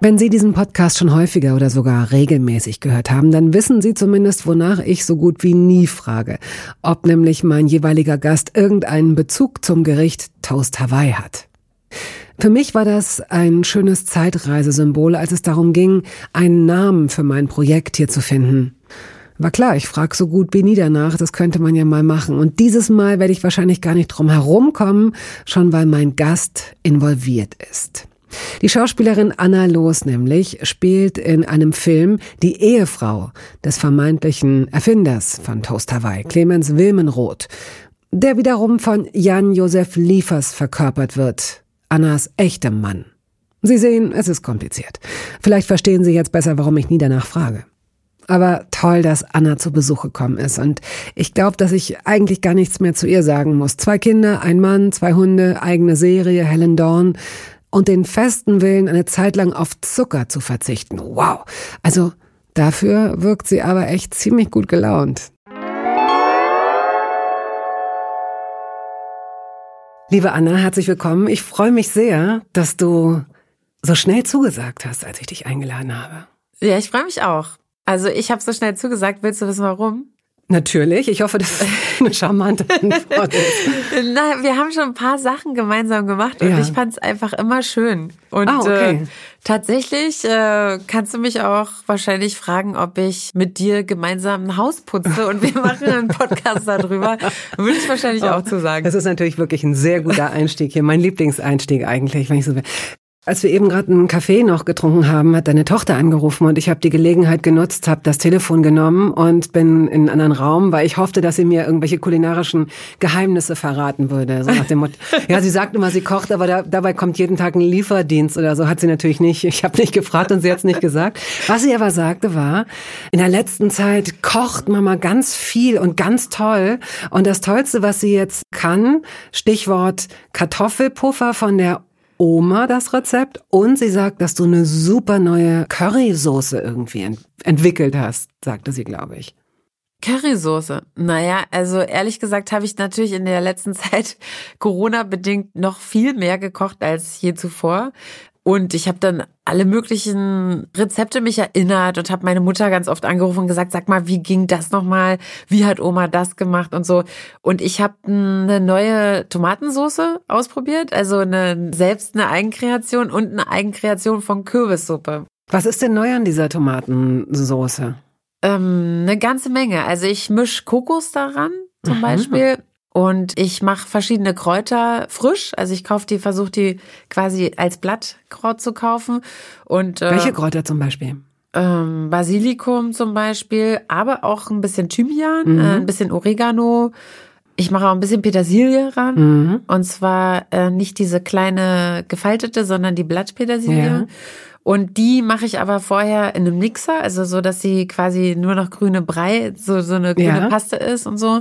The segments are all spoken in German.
Wenn Sie diesen Podcast schon häufiger oder sogar regelmäßig gehört haben, dann wissen Sie zumindest, wonach ich so gut wie nie frage. Ob nämlich mein jeweiliger Gast irgendeinen Bezug zum Gericht Toast Hawaii hat. Für mich war das ein schönes Zeitreisesymbol, als es darum ging, einen Namen für mein Projekt hier zu finden. War klar, ich frage so gut wie nie danach, das könnte man ja mal machen. Und dieses Mal werde ich wahrscheinlich gar nicht drum herumkommen, schon weil mein Gast involviert ist. Die Schauspielerin Anna Loos nämlich spielt in einem Film die Ehefrau des vermeintlichen Erfinders von Toast Hawaii, Clemens Wilmenroth, der wiederum von Jan-Josef Liefers verkörpert wird, Annas echtem Mann. Sie sehen, es ist kompliziert. Vielleicht verstehen Sie jetzt besser, warum ich nie danach frage. Aber toll, dass Anna zu Besuch gekommen ist. Und ich glaube, dass ich eigentlich gar nichts mehr zu ihr sagen muss. Zwei Kinder, ein Mann, zwei Hunde, eigene Serie, Helen Dawn und den festen Willen, eine Zeit lang auf Zucker zu verzichten. Wow. Also dafür wirkt sie aber echt ziemlich gut gelaunt. Liebe Anna, herzlich willkommen. Ich freue mich sehr, dass du so schnell zugesagt hast, als ich dich eingeladen habe. Ja, ich freue mich auch. Also ich habe so schnell zugesagt. Willst du wissen, warum? Natürlich. Ich hoffe, das ist eine charmante Antwort Na, wir haben schon ein paar Sachen gemeinsam gemacht und ja. ich fand es einfach immer schön. Und ah, okay. äh, tatsächlich äh, kannst du mich auch wahrscheinlich fragen, ob ich mit dir gemeinsam ein Haus putze und wir machen einen Podcast darüber. Würde ich wahrscheinlich oh, auch zu sagen. Das ist natürlich wirklich ein sehr guter Einstieg hier. Mein Lieblingseinstieg eigentlich, wenn ich so will. Als wir eben gerade einen Kaffee noch getrunken haben, hat deine Tochter angerufen und ich habe die Gelegenheit genutzt, habe das Telefon genommen und bin in einen anderen Raum, weil ich hoffte, dass sie mir irgendwelche kulinarischen Geheimnisse verraten würde. So nach dem Motto, ja, sie sagt immer, sie kocht, aber da, dabei kommt jeden Tag ein Lieferdienst oder so. Hat sie natürlich nicht. Ich habe nicht gefragt und sie hat es nicht gesagt. Was sie aber sagte war, in der letzten Zeit kocht Mama ganz viel und ganz toll. Und das Tollste, was sie jetzt kann, Stichwort Kartoffelpuffer von der Oma das Rezept und sie sagt, dass du eine super neue Currysoße irgendwie ent entwickelt hast, sagte sie, glaube ich. Currysoße. Naja, also ehrlich gesagt habe ich natürlich in der letzten Zeit Corona-bedingt noch viel mehr gekocht als je zuvor. Und ich habe dann alle möglichen Rezepte mich erinnert und habe meine Mutter ganz oft angerufen und gesagt, sag mal, wie ging das nochmal? Wie hat Oma das gemacht und so. Und ich habe eine neue Tomatensoße ausprobiert, also eine selbst eine Eigenkreation und eine Eigenkreation von Kürbissuppe. Was ist denn neu an dieser Tomatensoße? Ähm, eine ganze Menge. Also ich misch Kokos daran zum mhm. Beispiel und ich mache verschiedene Kräuter frisch. Also ich kaufe die, versuche die quasi als Blattkraut zu kaufen. Und, äh, Welche Kräuter zum Beispiel? Ähm, Basilikum zum Beispiel, aber auch ein bisschen Thymian, mhm. äh, ein bisschen Oregano. Ich mache auch ein bisschen Petersilie ran. Mhm. Und zwar äh, nicht diese kleine gefaltete, sondern die Blattpetersilie. Ja. Und die mache ich aber vorher in einem Mixer, also so, dass sie quasi nur noch grüne Brei, so, so eine grüne ja. Paste ist und so.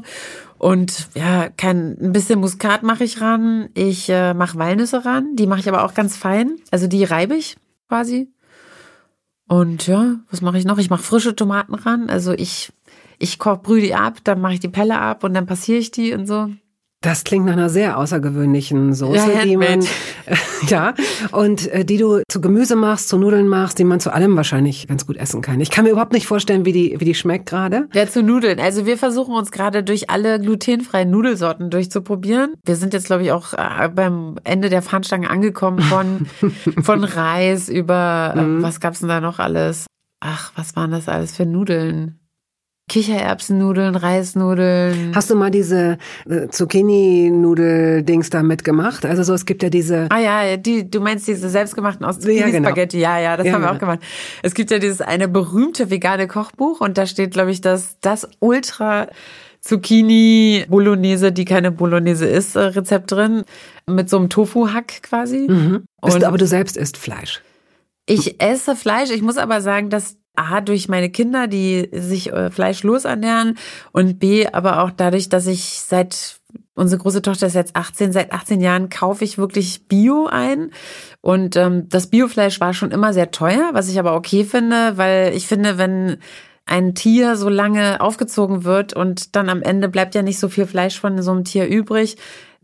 Und ja, kein, ein bisschen Muskat mache ich ran. Ich äh, mache Walnüsse ran. Die mache ich aber auch ganz fein. Also die reibe ich quasi. Und ja, was mache ich noch? Ich mache frische Tomaten ran. Also ich, ich koch, brühe die ab, dann mache ich die Pelle ab und dann passiere ich die und so. Das klingt nach einer sehr außergewöhnlichen Soße, ja, die man ja und äh, die du zu Gemüse machst, zu Nudeln machst, die man zu allem wahrscheinlich ganz gut essen kann. Ich kann mir überhaupt nicht vorstellen, wie die wie die schmeckt gerade. Ja, zu Nudeln. Also wir versuchen uns gerade durch alle glutenfreien Nudelsorten durchzuprobieren. Wir sind jetzt glaube ich auch äh, beim Ende der Fahnenstange angekommen von von Reis über äh, mhm. was gab's denn da noch alles? Ach, was waren das alles für Nudeln? Kichererbsennudeln, Reisnudeln. Hast du mal diese äh, Zucchini-Nudel-Dings da mitgemacht? Also so, es gibt ja diese. Ah ja, die, du meinst diese selbstgemachten aus Zucchini-Spaghetti. Ja, genau. ja, das ja, haben wir auch genau. gemacht. Es gibt ja dieses eine berühmte vegane Kochbuch und da steht, glaube ich, das, das Ultra Zucchini Bolognese, die keine Bolognese ist, äh, Rezept drin. Mit so einem Tofu-Hack quasi. Mhm. Und aber du selbst isst Fleisch. Ich esse Fleisch. Ich muss aber sagen, dass A, durch meine Kinder, die sich äh, fleischlos ernähren und B, aber auch dadurch, dass ich seit Unsere große Tochter ist jetzt 18. Seit 18 Jahren kaufe ich wirklich Bio ein. Und ähm, das Biofleisch war schon immer sehr teuer, was ich aber okay finde, weil ich finde, wenn ein Tier so lange aufgezogen wird und dann am Ende bleibt ja nicht so viel Fleisch von so einem Tier übrig,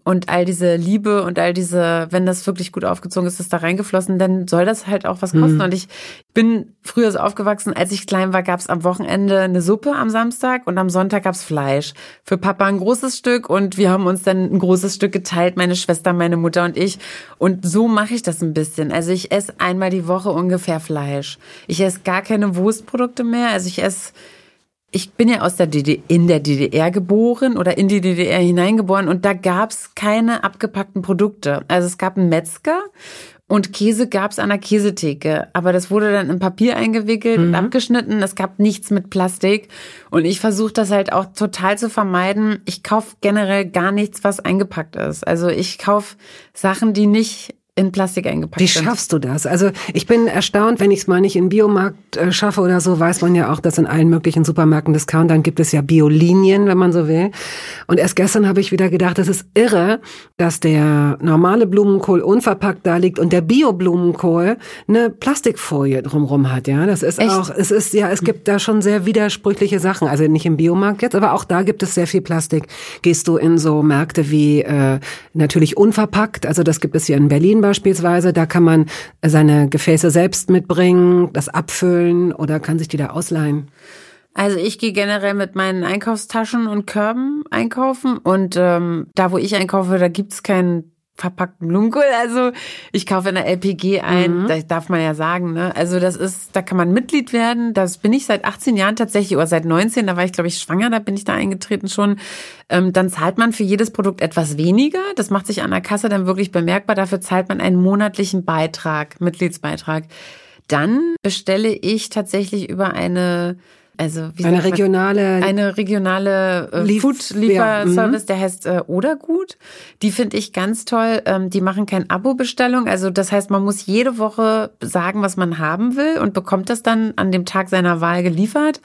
und all diese Liebe und all diese, wenn das wirklich gut aufgezogen ist, ist da reingeflossen, dann soll das halt auch was kosten. Mhm. Und ich bin früher so aufgewachsen, als ich klein war, gab es am Wochenende eine Suppe am Samstag und am Sonntag gab's Fleisch. Für Papa ein großes Stück und wir haben uns dann ein großes Stück geteilt, meine Schwester, meine Mutter und ich. Und so mache ich das ein bisschen. Also ich esse einmal die Woche ungefähr Fleisch. Ich esse gar keine Wurstprodukte mehr. Also ich esse ich bin ja aus der DDR, in der DDR geboren oder in die DDR hineingeboren und da gab's keine abgepackten Produkte. Also es gab einen Metzger und Käse gab's an der Käsetheke, aber das wurde dann in Papier eingewickelt mhm. und abgeschnitten. Es gab nichts mit Plastik und ich versuche das halt auch total zu vermeiden. Ich kauf generell gar nichts, was eingepackt ist. Also ich kauf Sachen, die nicht in Plastik eingepackt Wie schaffst du das? Also ich bin erstaunt, wenn ich es mal nicht in Biomarkt äh, schaffe oder so, weiß man ja auch, dass in allen möglichen Supermärkten, Discountern gibt es ja Biolinien, wenn man so will. Und erst gestern habe ich wieder gedacht, es ist irre, dass der normale Blumenkohl unverpackt da liegt und der Bio-Blumenkohl eine Plastikfolie drumrum hat. Ja, das ist Echt? auch, es ist ja, es gibt da schon sehr widersprüchliche Sachen. Also nicht im Biomarkt jetzt, aber auch da gibt es sehr viel Plastik. Gehst du in so Märkte wie äh, natürlich unverpackt, also das gibt es hier in Berlin beispielsweise. Da kann man seine Gefäße selbst mitbringen, das abfüllen oder kann sich die da ausleihen. Also ich gehe generell mit meinen Einkaufstaschen und Körben einkaufen und ähm, da, wo ich einkaufe, da gibt's keinen verpackten Blumenkohl. Also ich kaufe in der LPG ein, mhm. das darf man ja sagen. Ne? Also das ist, da kann man Mitglied werden. Das bin ich seit 18 Jahren tatsächlich oder seit 19. Da war ich glaube ich schwanger, da bin ich da eingetreten schon. Ähm, dann zahlt man für jedes Produkt etwas weniger. Das macht sich an der Kasse dann wirklich bemerkbar. Dafür zahlt man einen monatlichen Beitrag, Mitgliedsbeitrag. Dann bestelle ich tatsächlich über eine also wie eine regionale man, eine regionale äh, Lief Food Lieferservice, ja, der heißt äh, Odergut. Die finde ich ganz toll. Ähm, die machen kein Abo-Bestellung, also das heißt, man muss jede Woche sagen, was man haben will und bekommt das dann an dem Tag seiner Wahl geliefert.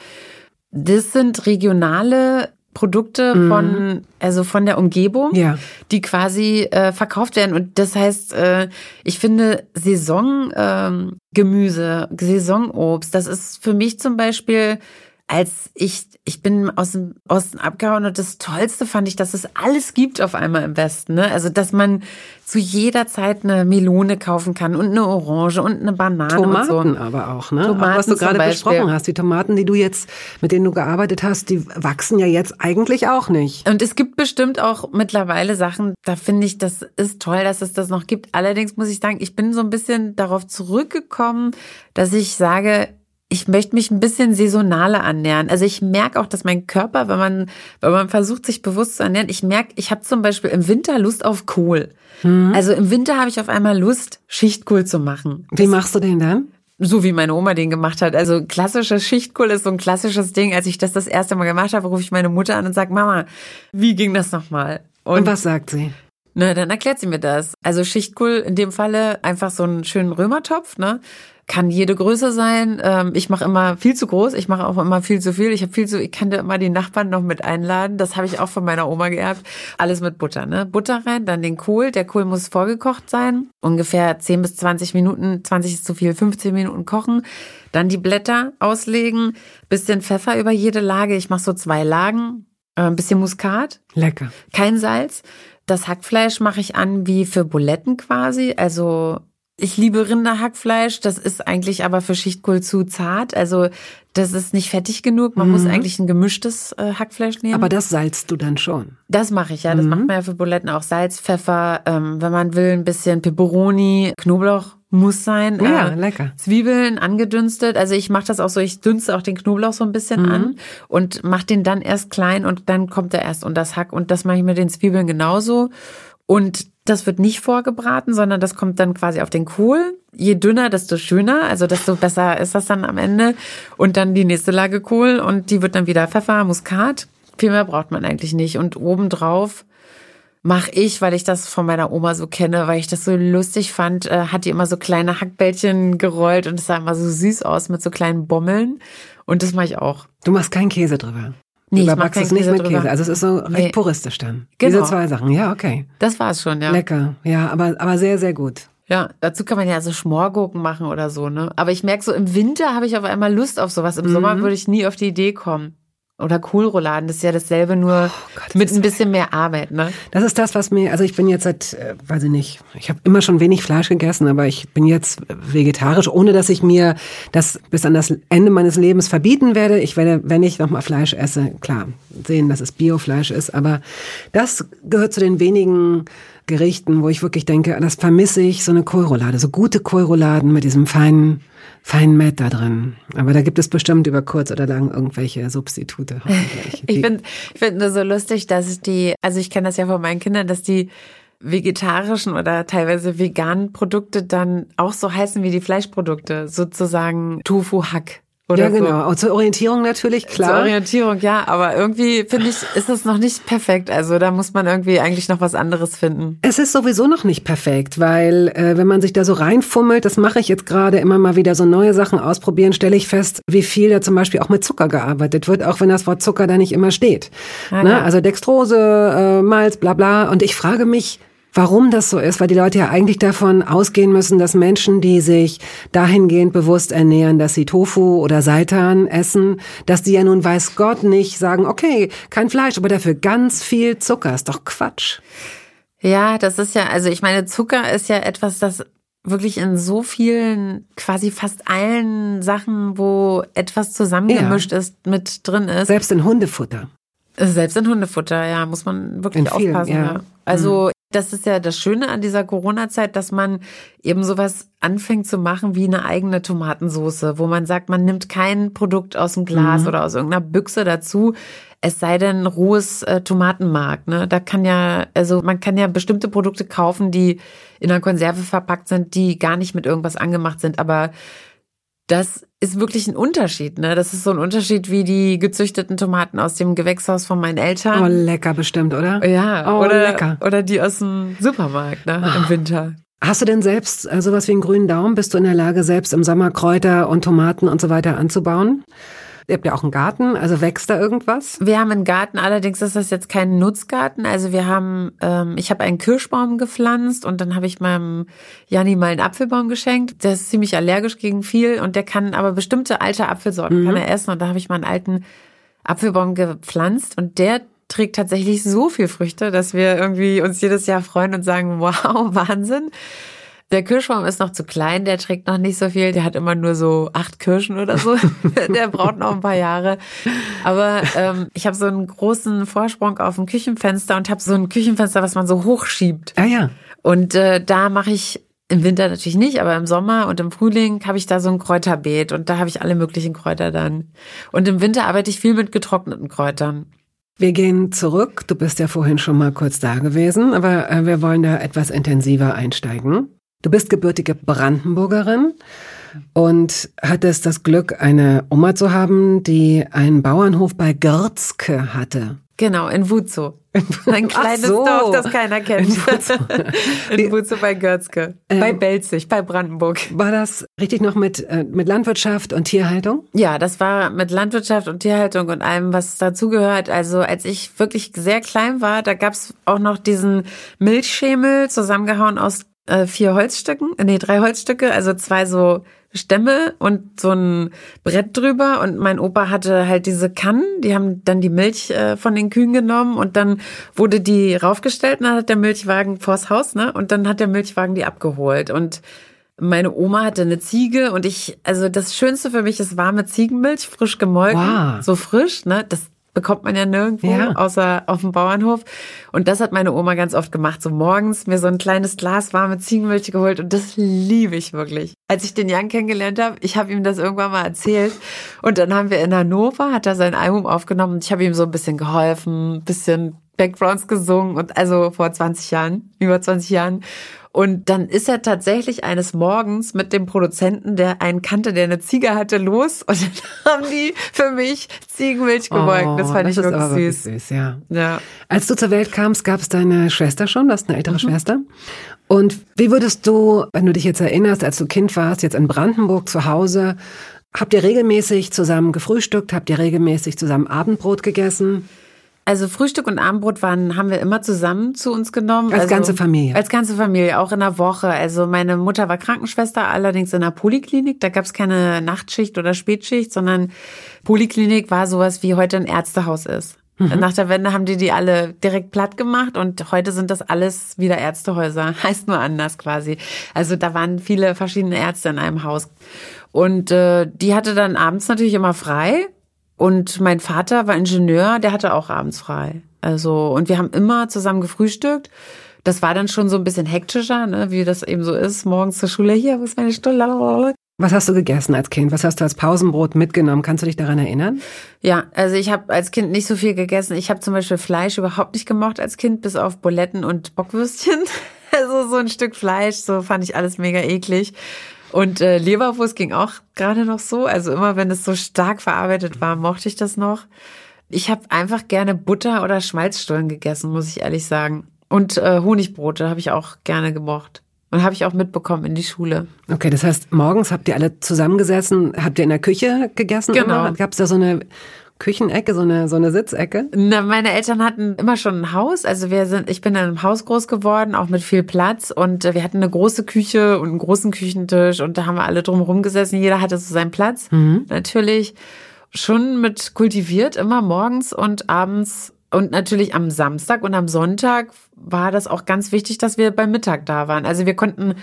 Das sind regionale Produkte mhm. von also von der Umgebung, ja. die quasi äh, verkauft werden und das heißt, äh, ich finde Saisongemüse, ähm, Saisonobst, das ist für mich zum Beispiel als ich, ich bin aus dem Osten abgehauen und das Tollste fand ich, dass es alles gibt auf einmal im Westen. Ne? Also, dass man zu jeder Zeit eine Melone kaufen kann und eine Orange und eine Banane Tomaten so. aber auch, ne? Tomaten auch was du gerade besprochen hast. Die Tomaten, die du jetzt, mit denen du gearbeitet hast, die wachsen ja jetzt eigentlich auch nicht. Und es gibt bestimmt auch mittlerweile Sachen, da finde ich, das ist toll, dass es das noch gibt. Allerdings muss ich sagen, ich bin so ein bisschen darauf zurückgekommen, dass ich sage, ich möchte mich ein bisschen saisonaler ernähren. Also ich merke auch, dass mein Körper, wenn man, wenn man versucht, sich bewusst zu ernähren, ich merke, ich habe zum Beispiel im Winter Lust auf Kohl. Mhm. Also im Winter habe ich auf einmal Lust, Schichtkohl zu machen. Wie das, machst du den dann? So wie meine Oma den gemacht hat. Also klassisches Schichtkohl ist so ein klassisches Ding. Als ich das das erste Mal gemacht habe, rufe ich meine Mutter an und sage, Mama, wie ging das nochmal? Und, und was sagt sie? Na, dann erklärt sie mir das. Also Schichtkohl in dem Falle einfach so einen schönen Römertopf, ne? Kann jede Größe sein. Ähm, ich mache immer viel zu groß, ich mache auch immer viel zu viel. Ich habe viel zu, ich kann da immer die Nachbarn noch mit einladen. Das habe ich auch von meiner Oma geerbt. Alles mit Butter, ne? Butter rein, dann den Kohl. Der Kohl muss vorgekocht sein. Ungefähr 10 bis 20 Minuten, 20 ist zu viel, 15 Minuten kochen. Dann die Blätter auslegen, bisschen Pfeffer über jede Lage. Ich mache so zwei Lagen, äh, ein bisschen Muskat. Lecker. Kein Salz. Das Hackfleisch mache ich an wie für Buletten quasi, also ich liebe Rinderhackfleisch, das ist eigentlich aber für Schichtkohl zu zart. Also das ist nicht fettig genug. Man mhm. muss eigentlich ein gemischtes äh, Hackfleisch nehmen. Aber das salzt du dann schon. Das mache ich ja. Das mhm. macht man ja für Buletten auch. Salz, Pfeffer, ähm, wenn man will, ein bisschen Peperoni, Knoblauch muss sein. Ja, äh, lecker. Zwiebeln angedünstet. Also ich mache das auch so, ich dünste auch den Knoblauch so ein bisschen mhm. an und mache den dann erst klein und dann kommt er erst unter das Hack. Und das mache ich mit den Zwiebeln genauso. Und das wird nicht vorgebraten, sondern das kommt dann quasi auf den Kohl. Je dünner, desto schöner, also desto besser ist das dann am Ende. Und dann die nächste Lage Kohl und die wird dann wieder Pfeffer, Muskat. Viel mehr braucht man eigentlich nicht. Und obendrauf mache ich, weil ich das von meiner Oma so kenne, weil ich das so lustig fand, äh, hat die immer so kleine Hackbällchen gerollt und es sah immer so süß aus mit so kleinen Bommeln. Und das mache ich auch. Du machst keinen Käse drüber. Nee, du keinen es nicht Käse mit drüber. Käse. Also es ist so recht Nee. puristisch dann. Genau. Diese zwei Sachen. Ja, okay. Das war's schon, ja. Lecker. Ja, aber, aber sehr, sehr gut. Ja, dazu kann man ja so Schmorgurken machen oder so, ne? Aber ich merke so, im Winter habe ich auf einmal Lust auf sowas. Im Mhm. Sommer würde ich nie auf die Idee kommen. Oder Kohlrouladen, das ist ja dasselbe, nur Oh Gott, das mit ein bisschen mehr Arbeit, ne? Das ist das, was mir, also ich bin jetzt seit, äh, weiß ich nicht, ich habe immer schon wenig Fleisch gegessen, aber ich bin jetzt vegetarisch, ohne dass ich mir das bis an das Ende meines Lebens verbieten werde. Ich werde, wenn ich nochmal Fleisch esse, klar, sehen, dass es Biofleisch ist, aber das gehört zu den wenigen Gerichten, wo ich wirklich denke, das vermisse ich, so eine Kohlroulade, so gute Kohlrouladen mit diesem feinen, feinen Met da drin. Aber da gibt es bestimmt über kurz oder lang irgendwelche Substitute. Ich finde ich find nur so lustig, dass die, also ich kenne das ja von meinen Kindern, dass die vegetarischen oder teilweise veganen Produkte dann auch so heißen wie die Fleischprodukte, sozusagen Tofu-Hack. Oder ja, so. genau. Und zur Orientierung natürlich, klar. Zur Orientierung, ja, aber irgendwie finde ich, ist das noch nicht perfekt. Also da muss man irgendwie eigentlich noch was anderes finden. Es ist sowieso noch nicht perfekt, weil äh, wenn man sich da so reinfummelt, das mache ich jetzt gerade immer mal wieder so neue Sachen ausprobieren, stelle ich fest, wie viel da zum Beispiel auch mit Zucker gearbeitet wird, auch wenn das Wort Zucker da nicht immer steht. Ah, ne? ja. Also Dextrose, äh, Malz, bla bla. Und ich frage mich, Warum das so ist, weil die Leute ja eigentlich davon ausgehen müssen, dass Menschen, die sich dahingehend bewusst ernähren, dass sie Tofu oder Seitan essen, dass die ja nun weiß Gott nicht sagen, okay, kein Fleisch, aber dafür ganz viel Zucker. Ist doch Quatsch. Ja, das ist ja, also ich meine, Zucker ist ja etwas, das wirklich in so vielen, quasi fast allen Sachen, wo etwas zusammengemischt ist, mit drin ist. Selbst in Hundefutter. Selbst in Hundefutter, ja, muss man wirklich In vielen, aufpassen. ja. Ja. Also das ist ja das Schöne an dieser Corona-Zeit, dass man eben sowas anfängt zu machen wie eine eigene Tomatensoße, wo man sagt, man nimmt kein Produkt aus dem Glas oder aus irgendeiner Büchse dazu, es sei denn rohes äh, Tomatenmark. Ne? Da kann ja, also man kann ja bestimmte Produkte kaufen, die in einer Konserve verpackt sind, die gar nicht mit irgendwas angemacht sind, aber das ist wirklich ein Unterschied, ne? Das ist so ein Unterschied wie die gezüchteten Tomaten aus dem Gewächshaus von meinen Eltern. Oh, lecker bestimmt, oder? Ja, Oh, oder, lecker. oder die aus dem Supermarkt, ne, im Winter. Hast du denn selbst äh, sowas wie einen grünen Daumen? Bist du in der Lage, selbst im Sommer Kräuter und Tomaten und so weiter anzubauen? Ihr habt ja auch einen Garten, also wächst da irgendwas? Wir haben einen Garten, allerdings ist das jetzt kein Nutzgarten. Also wir haben, ähm, ich habe einen Kirschbaum gepflanzt und dann habe ich meinem Janni mal einen Apfelbaum geschenkt. Der ist ziemlich allergisch gegen viel und der kann aber bestimmte alte Apfelsorten kann er essen. Und da habe ich mal einen alten Apfelbaum gepflanzt und der trägt tatsächlich so viel Früchte, dass wir irgendwie uns jedes Jahr freuen und sagen, wow, Wahnsinn. Der Kirschbaum ist noch zu klein, der trägt noch nicht so viel. Der hat immer nur so acht Kirschen oder so. der braucht noch ein paar Jahre. Aber ähm, ich habe so einen großen Vorsprung auf dem Küchenfenster und habe so ein Küchenfenster, was man so hochschiebt. Ah ja. Und äh, da mache ich im Winter natürlich nicht, aber im Sommer und im Frühling habe ich da so ein Kräuterbeet und da habe ich alle möglichen Kräuter dann. Und im Winter arbeite ich viel mit getrockneten Kräutern. Wir gehen zurück. Du bist ja vorhin schon mal kurz da gewesen, aber äh, wir wollen da etwas intensiver einsteigen. Du bist gebürtige Brandenburgerin und hattest das Glück, eine Oma zu haben, die einen Bauernhof bei Görzke hatte. Genau, in Wutzow. Ein kleines so. Dorf, das keiner kennt. In Wutzow. In Wutzow bei Görzke. Ähm, bei Belzig, bei Brandenburg. War das richtig noch mit, äh, mit Landwirtschaft und Tierhaltung? Ja, das war mit Landwirtschaft und Tierhaltung und allem, was dazugehört. Also als ich wirklich sehr klein war, da gab's auch noch diesen Milchschemel zusammengehauen aus äh, vier Holzstücken, äh, nee, drei Holzstücke, also zwei so Stämme und so ein Brett drüber. Und mein Opa hatte halt diese Kannen, die haben dann die Milch äh, von den Kühen genommen und dann wurde die raufgestellt und dann hat der Milchwagen vors Haus, ne? Und dann hat der Milchwagen die abgeholt. Und meine Oma hatte eine Ziege und ich, also das Schönste für mich ist warme Ziegenmilch, frisch gemolken, Wow. so frisch, ne? Das bekommt man ja nirgendwo, Ja. außer auf dem Bauernhof. Und das hat meine Oma ganz oft gemacht, so morgens mir so ein kleines Glas warme Ziegenmilch geholt und das liebe ich wirklich. Als ich den Jan kennengelernt habe, ich habe ihm das irgendwann mal erzählt und dann haben wir in Hannover, hat er sein Album aufgenommen und ich habe ihm so ein bisschen geholfen, ein bisschen Backgrounds gesungen und also vor 20 Jahren, über 20 Jahren. Und dann ist er tatsächlich eines Morgens mit dem Produzenten, der einen kannte, der eine Ziege hatte, los. Und dann haben die für mich Ziegenmilch gebeugt. Oh, das fand das ich wirklich süß. wirklich süß. ja. ja. Als du zur Welt kamst, gab es deine Schwester schon, du hast eine ältere mhm. Schwester. Und wie würdest du, wenn du dich jetzt erinnerst, als du Kind warst, jetzt in Brandenburg zu Hause, habt ihr regelmäßig zusammen gefrühstückt? Habt ihr regelmäßig zusammen Abendbrot gegessen? Also Frühstück und Abendbrot waren, haben wir immer zusammen zu uns genommen. Als also, ganze Familie. Als ganze Familie, auch in der Woche. Also meine Mutter war Krankenschwester, allerdings in der Poliklinik. Da gab es keine Nachtschicht oder Spätschicht, sondern Poliklinik war sowas wie heute ein Ärztehaus ist. Mhm. Nach der Wende haben die die alle direkt platt gemacht und heute sind das alles wieder Ärztehäuser. Heißt nur anders quasi. Also da waren viele verschiedene Ärzte in einem Haus. Und äh, die hatte dann abends natürlich immer frei und mein Vater war Ingenieur, der hatte auch abends frei. Also, und wir haben immer zusammen gefrühstückt. Das war dann schon so ein bisschen hektischer, ne, wie das eben so ist, morgens zur Schule, hier, wo ist meine Stunde? Was hast du gegessen als Kind? Was hast du als Pausenbrot mitgenommen? Kannst du dich daran erinnern? Ja, also ich habe als Kind nicht so viel gegessen. Ich habe zum Beispiel Fleisch überhaupt nicht gemocht als Kind, bis auf Buletten und Bockwürstchen. Also so ein Stück Fleisch, so fand ich alles mega eklig. Und äh, Leberwurst ging auch gerade noch so. Also immer, wenn es so stark verarbeitet war, mochte ich das noch. Ich habe einfach gerne Butter oder Schmalzstollen gegessen, muss ich ehrlich sagen. Und äh, Honigbrote habe ich auch gerne gemocht. Und habe ich auch mitbekommen in die Schule. Okay, das heißt, morgens habt ihr alle zusammengesessen, habt ihr in der Küche gegessen? Genau. Gab es da so eine Küchenecke, so eine, so eine Sitzecke? Na, meine Eltern hatten immer schon ein Haus. Also wir sind, ich bin in einem Haus groß geworden, auch mit viel Platz. Und äh, wir hatten eine große Küche und einen großen Küchentisch. Und da haben wir alle drumherum gesessen. Jeder hatte so seinen Platz. Mhm. Natürlich schon mit kultiviert, immer morgens und abends und natürlich am Samstag und am Sonntag war das auch ganz wichtig, dass wir beim Mittag da waren. Also wir konnten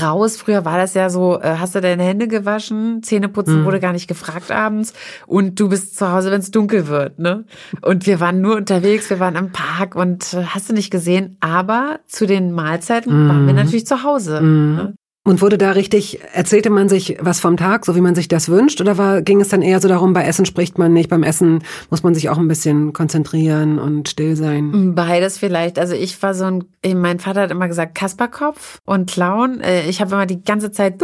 raus. Früher war das ja so, äh, hast du deine Hände gewaschen? Zähneputzen mhm. wurde gar nicht gefragt abends. Und du bist zu Hause, wenn es dunkel wird. Ne? Und wir waren nur unterwegs, wir waren im Park und äh, hast du nicht gesehen. Aber zu den Mahlzeiten mhm. waren wir natürlich zu Hause. Mhm. Ne? Und wurde da richtig, erzählte man sich was vom Tag, so wie man sich das wünscht? Oder war, ging es dann eher so darum, bei Essen spricht man nicht, beim Essen muss man sich auch ein bisschen konzentrieren und still sein? Beides vielleicht. Also ich war so ein, mein Vater hat immer gesagt Kasperkopf und Clown. Äh, ich habe immer die ganze Zeit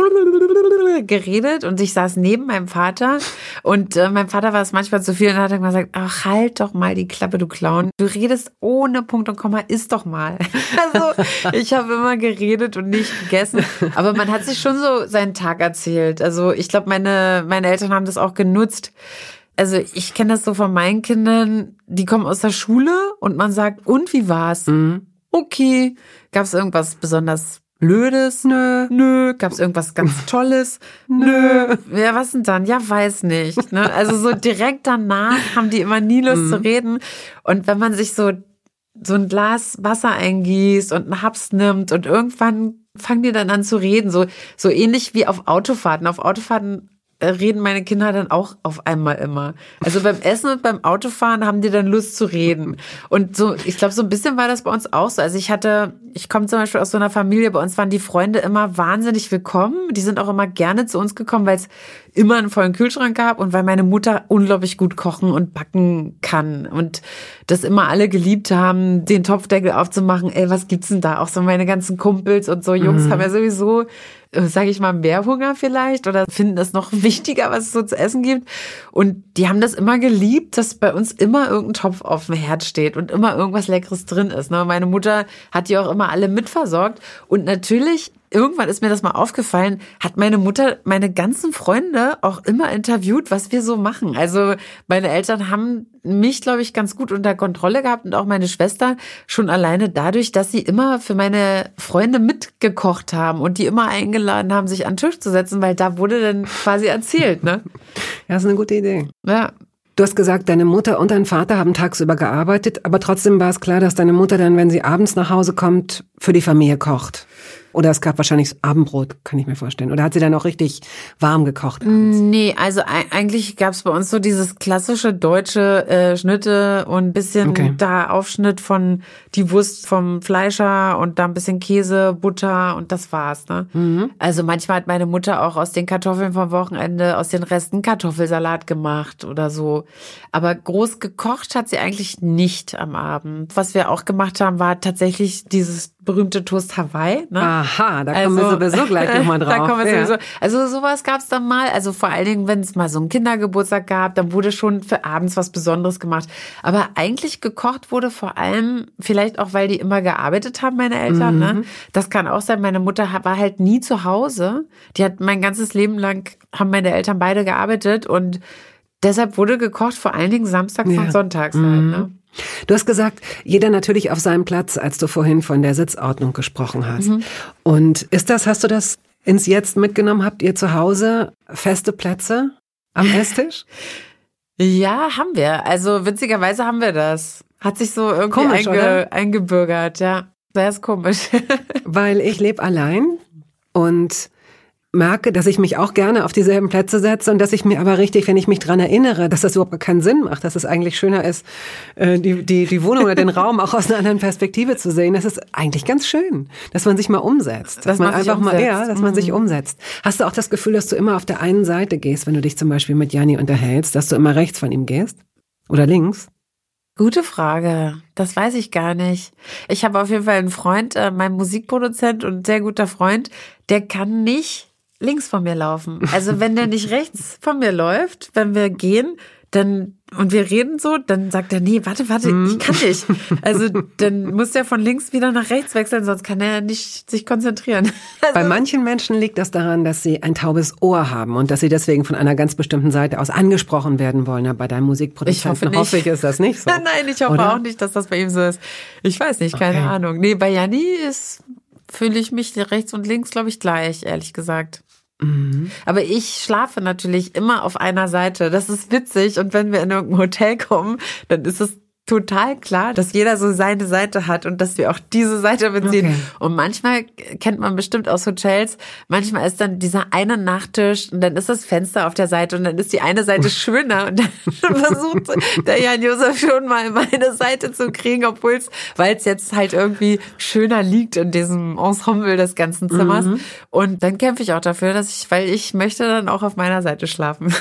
geredet und ich saß neben meinem Vater und äh, mein Vater war es manchmal zu viel und hat dann gesagt, ach halt doch mal die Klappe, du Clown. Du redest ohne Punkt und Komma, isst doch mal. Also ich habe immer geredet und nicht gegessen. Aber aber man hat sich schon so seinen Tag erzählt. Also ich glaube, meine, meine Eltern haben das auch genutzt. Also ich kenne das so von meinen Kindern, die kommen aus der Schule und man sagt, und wie war's? Mhm. Okay. Gab es irgendwas besonders Blödes? Nö. Nö. Gab es irgendwas ganz Tolles? Nö. Ja, was denn dann? Ja, weiß nicht. Ne? Also so direkt danach haben die immer nie Lust mhm. zu reden. Und wenn man sich so so ein Glas Wasser eingießt und einen Haps nimmt und irgendwann fangen die dann an zu reden, so, so ähnlich wie auf Autofahrten. Auf Autofahrten reden meine Kinder dann auch auf einmal immer. Also beim Essen und beim Autofahren haben die dann Lust zu reden. Und so, ich glaube, so ein bisschen war das bei uns auch so. Also ich hatte, ich komme zum Beispiel aus so einer Familie, bei uns waren die Freunde immer wahnsinnig willkommen. Die sind auch immer gerne zu uns gekommen, weil es immer einen vollen Kühlschrank gab und weil meine Mutter unglaublich gut kochen und backen kann und das immer alle geliebt haben, den Topfdeckel aufzumachen. Ey, was gibt's denn da? Auch so meine ganzen Kumpels und so Jungs mhm. haben ja sowieso äh, sage ich mal, mehr Hunger vielleicht oder finden das noch wichtiger, was es so zu essen gibt. Und die haben das immer geliebt, dass bei uns immer irgendein Topf auf dem Herd steht und immer irgendwas Leckeres drin ist. Ne? Meine Mutter hat die auch immer alle mitversorgt. Und natürlich irgendwann ist mir das mal aufgefallen, hat meine Mutter meine ganzen Freunde auch immer interviewt, was wir so machen. Also meine Eltern haben mich, glaube ich, ganz gut unter Kontrolle gehabt und auch meine Schwester schon alleine dadurch, dass sie immer für meine Freunde mitgekocht haben und die immer eingeladen haben, sich an den Tisch zu setzen, weil da wurde dann quasi erzählt, ne? Ja, ist eine gute Idee. Ja. Du hast gesagt, deine Mutter und dein Vater haben tagsüber gearbeitet, aber trotzdem war es klar, dass deine Mutter dann, wenn sie abends nach Hause kommt, für die Familie kocht. Oder es gab wahrscheinlich Abendbrot, kann ich mir vorstellen. Oder hat sie dann auch richtig warm gekocht abends? Nee, also eigentlich gab es bei uns so dieses klassische deutsche äh, Schnitte und bisschen okay. da Aufschnitt von die Wurst vom Fleischer und da ein bisschen Käse, Butter und das war's. Ne? Mhm. Also manchmal hat meine Mutter auch aus den Kartoffeln vom Wochenende, aus den Resten Kartoffelsalat gemacht oder so. Aber groß gekocht hat sie eigentlich nicht am Abend. Was wir auch gemacht haben, war tatsächlich dieses berühmte Toast Hawaii. Ne? Ah Aha, da kommen also, wir sowieso gleich nochmal drauf. da kommen wir ja. sowieso. Also sowas gab es dann mal. Also vor allen Dingen, wenn es mal so einen Kindergeburtstag gab, dann wurde schon für abends was Besonderes gemacht. Aber eigentlich gekocht wurde vor allem, vielleicht auch, weil die immer gearbeitet haben, meine Eltern. Ne? Mhm. Ne? Das kann auch sein. Meine Mutter war halt nie zu Hause. Die hat mein ganzes Leben lang, haben meine Eltern beide gearbeitet und deshalb wurde gekocht vor allen Dingen samstags ja. und sonntags halt. Mhm. Ne? Du hast gesagt, jeder natürlich auf seinem Platz, als du vorhin von der Sitzordnung gesprochen hast. Mhm. Und ist das, hast du das ins Jetzt mitgenommen? Habt ihr zu Hause feste Plätze am Esstisch? ja, haben wir. Also witzigerweise haben wir das. Hat sich so irgendwie komisch, einge eingebürgert, ja. Sehr ist komisch. Weil ich lebe allein und merke, dass ich mich auch gerne auf dieselben Plätze setze und dass ich mir aber richtig, wenn ich mich dran erinnere, dass das überhaupt keinen Sinn macht, dass es eigentlich schöner ist, äh, die, die, die Wohnung oder den Raum auch aus einer anderen Perspektive zu sehen. Das ist eigentlich ganz schön, dass man sich mal umsetzt. Dass, dass man, einfach umsetzt. mal, ja, dass mhm. man sich mhm. umsetzt. Hast du auch das Gefühl, dass du immer auf der einen Seite gehst, wenn du dich zum Beispiel mit Janni unterhältst, dass du immer rechts von ihm gehst? Oder links? Gute Frage. Das weiß ich gar nicht. Ich habe auf jeden Fall einen Freund, äh, mein Musikproduzent und sehr guter Freund, der kann nicht links von mir laufen. Also wenn der nicht rechts von mir läuft, wenn wir gehen, dann und wir reden so, dann sagt er, nee, warte, warte, ich kann nicht. Also dann muss der von links wieder nach rechts wechseln, sonst kann er nicht sich konzentrieren. Also Bei manchen Menschen liegt das daran, dass sie ein taubes Ohr haben und dass sie deswegen von einer ganz bestimmten Seite aus angesprochen werden wollen. Aber bei deinem Musikproduzenten ich hoffe, hoffe ich, ist das nicht so. Nein, ich hoffe Oder? auch nicht, dass das bei ihm so ist. Ich weiß nicht, keine okay. Ahnung. Nee, bei Janni ist fühle ich mich rechts und links, glaube ich, gleich, ehrlich gesagt. Mhm. Aber ich schlafe natürlich immer auf einer Seite. Das ist witzig. Und wenn wir in irgendein Hotel kommen, dann ist es total klar, dass jeder so seine Seite hat und dass wir auch diese Seite beziehen. Okay. Und manchmal kennt man bestimmt aus Hotels, manchmal ist dann dieser eine Nachttisch und dann ist das Fenster auf der Seite und dann ist die eine Seite schöner und dann versucht der Jan Josef schon mal meine Seite zu kriegen, obwohl es, weil es jetzt halt irgendwie schöner liegt in diesem Ensemble des ganzen Zimmers. Mhm. Und dann kämpfe ich auch dafür, dass ich, weil ich möchte dann auch auf meiner Seite schlafen.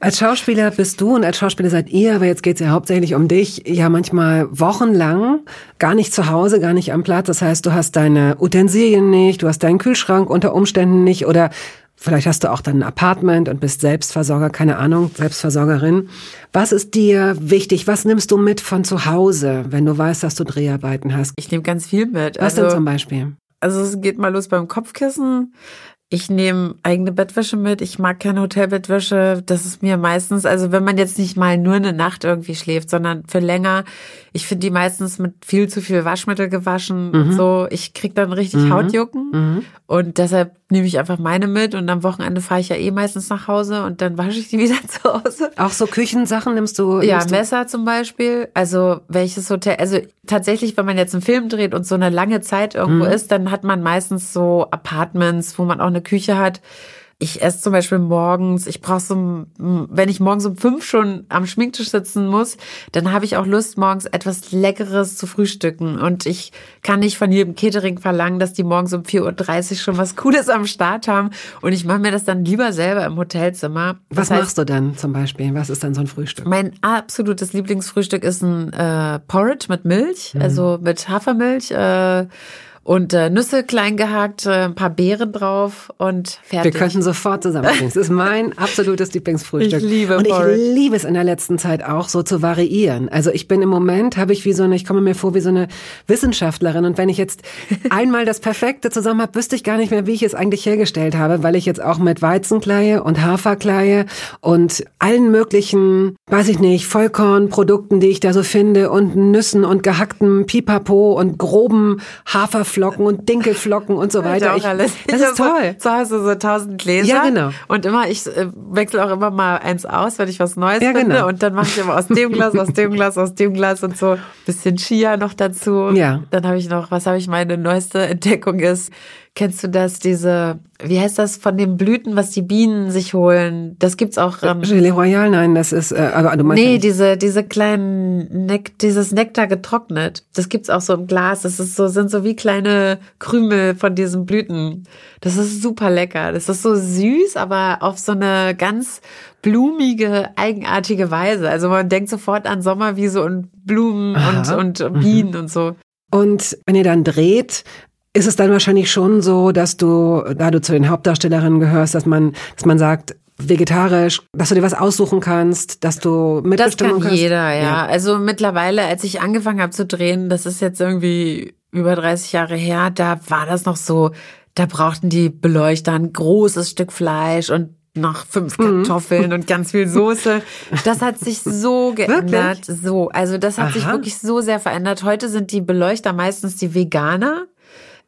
Als Schauspieler bist du und als Schauspieler seid ihr, aber jetzt geht es ja hauptsächlich um dich, ja manchmal wochenlang gar nicht zu Hause, gar nicht am Platz. Das heißt, du hast deine Utensilien nicht, du hast deinen Kühlschrank unter Umständen nicht oder vielleicht hast du auch dann ein Apartment und bist Selbstversorger, keine Ahnung, Selbstversorgerin. Was ist dir wichtig? Was nimmst du mit von zu Hause, wenn du weißt, dass du Dreharbeiten hast? Ich nehme ganz viel mit. Was also, denn zum Beispiel? Also es geht mal los beim Kopfkissen. Ich nehme eigene Bettwäsche mit. Ich mag keine Hotelbettwäsche. Das ist mir meistens, also wenn man jetzt nicht mal nur eine Nacht irgendwie schläft, sondern für länger. Ich finde die meistens mit viel zu viel Waschmittel gewaschen mhm. und so. Ich krieg dann richtig mhm. Hautjucken. Mhm. Und deshalb nehme ich einfach meine mit und am Wochenende fahre ich ja eh meistens nach Hause und dann wasche ich die wieder zu Hause. Auch so Küchensachen nimmst du? Ja, nimmst Messer zum Beispiel. Also welches Hotel, also tatsächlich, wenn man jetzt einen Film dreht und so eine lange Zeit irgendwo mhm. ist, dann hat man meistens so Apartments, wo man auch eine Küche hat ich esse zum Beispiel morgens, ich brauche so, wenn ich morgens um fünf schon am Schminktisch sitzen muss, dann habe ich auch Lust, morgens etwas Leckeres zu frühstücken. Und ich kann nicht von jedem Catering verlangen, dass die morgens um 4.30 Uhr schon was Cooles am Start haben. Und ich mache mir das dann lieber selber im Hotelzimmer. Das was heißt, machst du dann zum Beispiel? Was ist dann so ein Frühstück? Mein absolutes Lieblingsfrühstück ist ein äh, Porridge mit Milch, mhm. also mit Hafermilch. Äh, und äh, Nüsse klein gehackt, äh, ein paar Beeren drauf und fertig. Wir könnten sofort zusammenbringen. Das ist mein absolutes Lieblingsfrühstück. Ich liebe Und Porridge. ich liebe es in der letzten Zeit auch so zu variieren. Also ich bin im Moment, habe ich wie so eine, ich komme mir vor wie so eine Wissenschaftlerin und wenn ich jetzt einmal das Perfekte zusammen habe, wüsste ich gar nicht mehr, wie ich es eigentlich hergestellt habe, weil ich jetzt auch mit Weizenkleie und Haferkleie und allen möglichen, weiß ich nicht, Vollkornprodukten, die ich da so finde und Nüssen und gehacktem Pipapo und groben Haferflocken Haferflocken und Dinkelflocken und so weiter. Ich, das ist toll. Zu Hause so tausend Gläser. Ja, genau. Und immer, ich äh, wechsle auch immer mal eins aus, wenn ich was Neues ja, finde. Genau. Und dann mache ich immer aus dem Glas, aus dem Glas, aus dem Glas und so bisschen Chia noch dazu. Ja. Dann habe ich noch, was habe ich meine neueste Entdeckung ist, Kennst du das, diese, wie heißt das, von den Blüten, was die Bienen sich holen? Das gibt's auch. Ähm, Gelee Royal, nein, das ist, äh, aber du meinst. Nee, ja diese, diese kleinen, Nek dieses Nektar getrocknet. Das gibt's auch so im Glas. Das ist so, sind so wie kleine Krümel von diesen Blüten. Das ist super lecker. Das ist so süß, aber auf so eine ganz blumige, eigenartige Weise. Also man denkt sofort an Sommerwiese und Blumen Aha. und, und Bienen mhm. und so. Und wenn ihr dann dreht, ist es dann wahrscheinlich schon so, dass du, da du zu den Hauptdarstellerinnen gehörst, dass man, dass man sagt, vegetarisch, dass du dir was aussuchen kannst, dass du mitbestimmen Das kann kannst? jeder, ja. ja. Also mittlerweile, als ich angefangen habe zu drehen, das ist jetzt irgendwie über 30 Jahre her, da war das noch so, da brauchten die Beleuchter ein großes Stück Fleisch und noch fünf mhm. Kartoffeln mhm. und ganz viel Soße. Das hat sich so geändert. Wirklich? So, also das hat Aha. sich wirklich so sehr verändert. Heute sind die Beleuchter meistens die Veganer.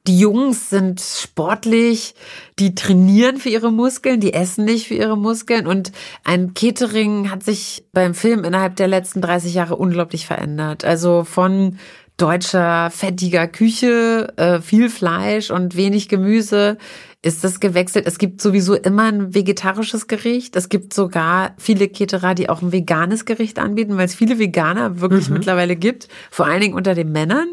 Die Jungs sind sportlich, die trainieren für ihre Muskeln, die essen nicht für ihre Muskeln. Und ein Catering hat sich beim Film innerhalb der letzten 30 Jahre unglaublich verändert. Also von deutscher, fettiger Küche, äh, viel Fleisch und wenig Gemüse ist das gewechselt. Es gibt sowieso immer ein vegetarisches Gericht. Es gibt sogar viele Keterer, die auch ein veganes Gericht anbieten, weil es viele Veganer wirklich mhm. mittlerweile gibt, vor allen Dingen unter den Männern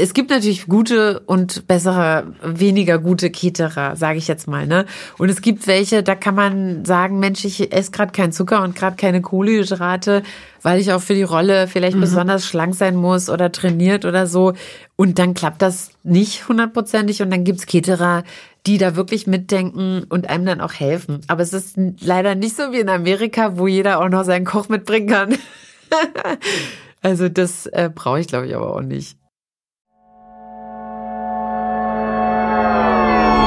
es gibt natürlich gute und bessere, weniger gute Keterer, sage ich jetzt mal, ne? Und es gibt welche, da kann man sagen, Mensch, ich esse gerade keinen Zucker und gerade keine Kohlenhydrate, weil ich auch für die Rolle vielleicht mhm. besonders schlank sein muss oder trainiert oder so. Und dann klappt das nicht hundertprozentig und dann gibt's Keterer, die da wirklich mitdenken und einem dann auch helfen. Aber es ist leider nicht so wie in Amerika, wo jeder auch noch seinen Koch mitbringen kann. also das äh, brauche ich, glaube ich, aber auch nicht.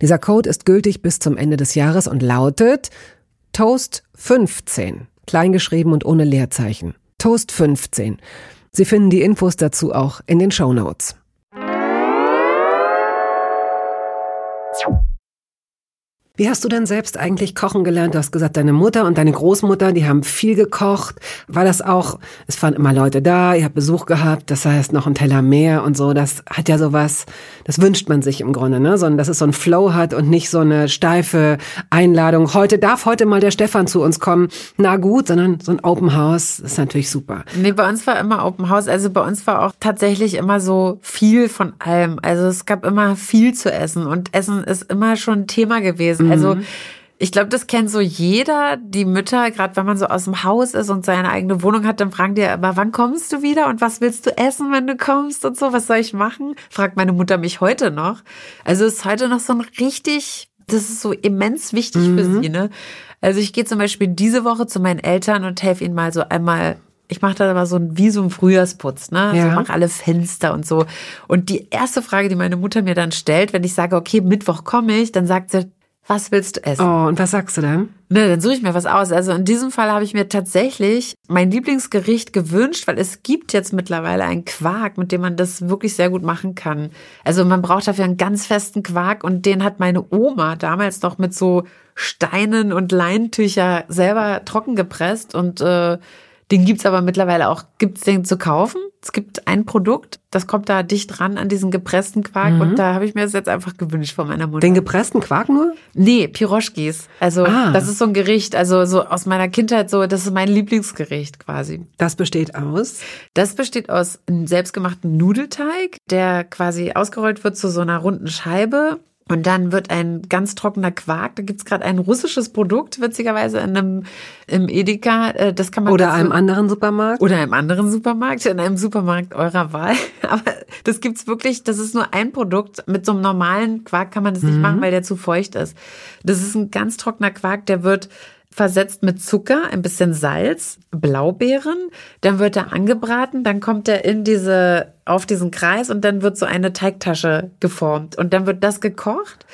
Dieser Code ist gültig bis zum Ende des Jahres und lautet Toast 15, kleingeschrieben und ohne Leerzeichen. Toast 15. Sie finden die Infos dazu auch in den Show Notes. Wie hast du denn selbst eigentlich kochen gelernt? Du hast gesagt, deine Mutter und deine Großmutter, die haben viel gekocht. War das auch, es waren immer Leute da, ihr habt Besuch gehabt, das heißt noch ein Teller mehr und so. Das hat ja sowas, das wünscht man sich im Grunde, ne? Sondern dass es so ein Flow hat und nicht so eine steife Einladung. Heute darf heute mal der Stefan zu uns kommen. Na gut, sondern so ein Open House ist natürlich super. Nee, bei uns war immer Open House. Also bei uns war auch tatsächlich immer so viel von allem. Also es gab immer viel zu essen und Essen ist immer schon ein Thema gewesen. Mhm. Also ich glaube, das kennt so jeder. Die Mütter, gerade wenn man so aus dem Haus ist und seine eigene Wohnung hat, dann fragen die immer, wann kommst du wieder und was willst du essen, wenn du kommst und so, was soll ich machen? Fragt meine Mutter mich heute noch. Also ist heute noch so ein richtig, das ist so immens wichtig mhm. für sie, ne? Also ich gehe zum Beispiel diese Woche zu meinen Eltern und helfe ihnen mal so einmal ich mache da aber so ein, wie so ein Frühjahrsputz, ne? Also ja. Mache alle Fenster und so. Und die erste Frage, die meine Mutter mir dann stellt, wenn ich sage, okay, Mittwoch komme ich, dann sagt sie, was willst du essen? Oh, und was sagst du dann? Ne, dann suche ich mir was aus. Also in diesem Fall habe ich mir tatsächlich mein Lieblingsgericht gewünscht, weil es gibt jetzt mittlerweile einen Quark, mit dem man das wirklich sehr gut machen kann. Also man braucht dafür einen ganz festen Quark und den hat meine Oma damals noch mit so Steinen und Leintücher selber trocken gepresst und äh, den gibt's aber mittlerweile auch. Gibt's den zu kaufen? Es gibt ein Produkt, das kommt da dicht ran an diesen gepressten Quark mhm. und da habe ich mir das jetzt einfach gewünscht von meiner Mutter. Den gepressten Quark nur? Nee, Piroschkis. Also ah. das ist so ein Gericht, also so aus meiner Kindheit so, das ist mein Lieblingsgericht quasi. Das besteht aus? Das besteht aus einem selbstgemachten Nudelteig, der quasi ausgerollt wird zu so einer runden Scheibe und dann wird ein ganz trockener Quark, da gibt's gerade ein russisches Produkt, witzigerweise in einem im Edeka. Äh, das kann man Oder dazu, einem anderen Supermarkt. Oder einem anderen Supermarkt, in einem Supermarkt eurer Wahl. Aber das gibt's wirklich, das ist nur ein Produkt. Mit so einem normalen Quark kann man das mhm. nicht machen, weil der zu feucht ist. Das ist ein ganz trockener Quark, der wird versetzt mit Zucker, ein bisschen Salz, Blaubeeren, dann wird er angebraten, dann kommt er in diese, auf diesen Kreis und dann wird so eine Teigtasche geformt und dann wird das gekocht.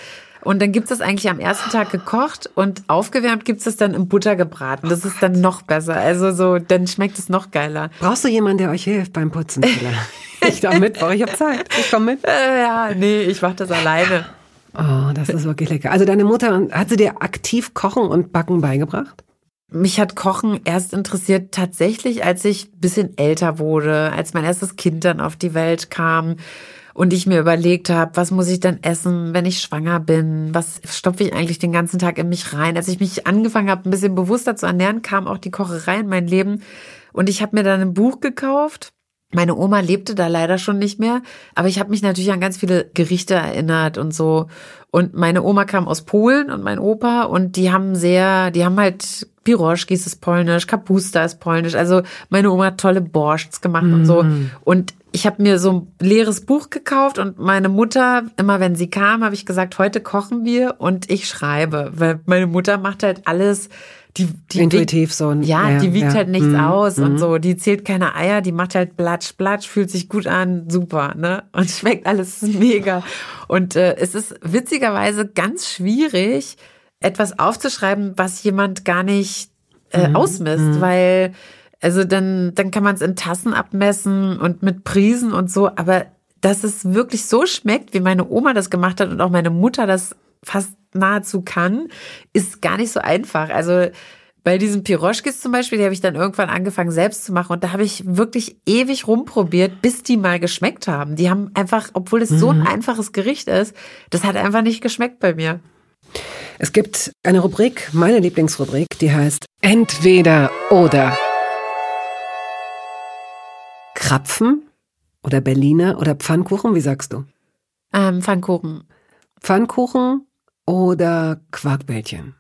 Und dann gibt's das eigentlich am ersten Tag gekocht und aufgewärmt gibt's das dann in Butter gebraten. Das ist dann noch besser. Also so, dann schmeckt es noch geiler. Brauchst du jemanden, der euch hilft beim Putzen? ich da mit, ich habe Zeit. Ich komme mit. Äh, ja, nee, ich mach das alleine. Oh, das ist wirklich lecker. Also deine Mutter, hat sie dir aktiv Kochen und Backen beigebracht? Mich hat Kochen erst interessiert tatsächlich, als ich bisschen älter wurde, als mein erstes Kind dann auf die Welt kam und ich mir überlegt habe, was muss ich denn essen, wenn ich schwanger bin? Was stopfe ich eigentlich den ganzen Tag in mich rein? Als ich mich angefangen habe, ein bisschen bewusster zu ernähren, kam auch die Kocherei in mein Leben und ich habe mir dann ein Buch gekauft meine Oma lebte da leider schon nicht mehr, aber ich habe mich natürlich an ganz viele Gerichte erinnert und so. Und meine Oma kam aus Polen und mein Opa und die haben sehr, die haben halt Piroschkis ist polnisch, Kapusta ist polnisch. Also meine Oma hat tolle Borschts gemacht mm. und so. Mm. Und ich habe mir so ein leeres Buch gekauft und meine Mutter, immer wenn sie kam, habe ich gesagt, heute kochen wir und ich schreibe, weil meine Mutter macht halt alles die, die intuitiv wiegt, so. Ja, ja, die wiegt ja. halt nichts mhm. aus und mhm. so. Die zählt keine Eier, die macht halt Blatsch, Blatsch, fühlt sich gut an, super, ne? Und schmeckt alles mega. Und äh, es ist witzigerweise ganz schwierig, etwas aufzuschreiben, was jemand gar nicht äh, mhm. ausmisst, mhm. weil also dann dann kann man es in Tassen abmessen und mit Prisen und so, aber dass es wirklich so schmeckt, wie meine Oma das gemacht hat und auch meine Mutter das fast nahezu kann, ist gar nicht so einfach. Also bei diesen Piroschkis zum Beispiel, die habe ich dann irgendwann angefangen selbst zu machen und da habe ich wirklich ewig rumprobiert, bis die mal geschmeckt haben. Die haben einfach, obwohl es mhm. so ein mhm. einfaches Gericht ist, das hat einfach nicht geschmeckt bei mir. Es gibt eine Rubrik, meine Lieblingsrubrik, die heißt Entweder oder. Krapfen oder Berliner oder Pfannkuchen, wie sagst du? Ähm, Pfannkuchen. Pfannkuchen oder Quarkbällchen?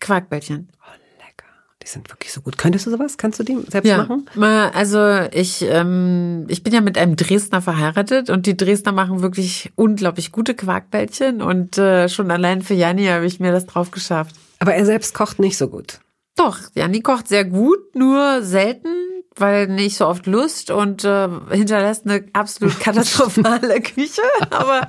Quarkbällchen. Oh, lecker. Die sind wirklich so gut. Könntest du sowas? Kannst du die selbst ja. machen? Also ich, ähm, ich bin ja mit einem Dresdner verheiratet und die Dresdner machen wirklich unglaublich gute Quarkbällchen und äh, schon allein für Janni habe ich mir das drauf geschafft. Aber er selbst kocht nicht so gut. Doch, Janni kocht sehr gut, nur selten weil nicht so oft Lust und äh, hinterlässt eine absolut katastrophale Küche, aber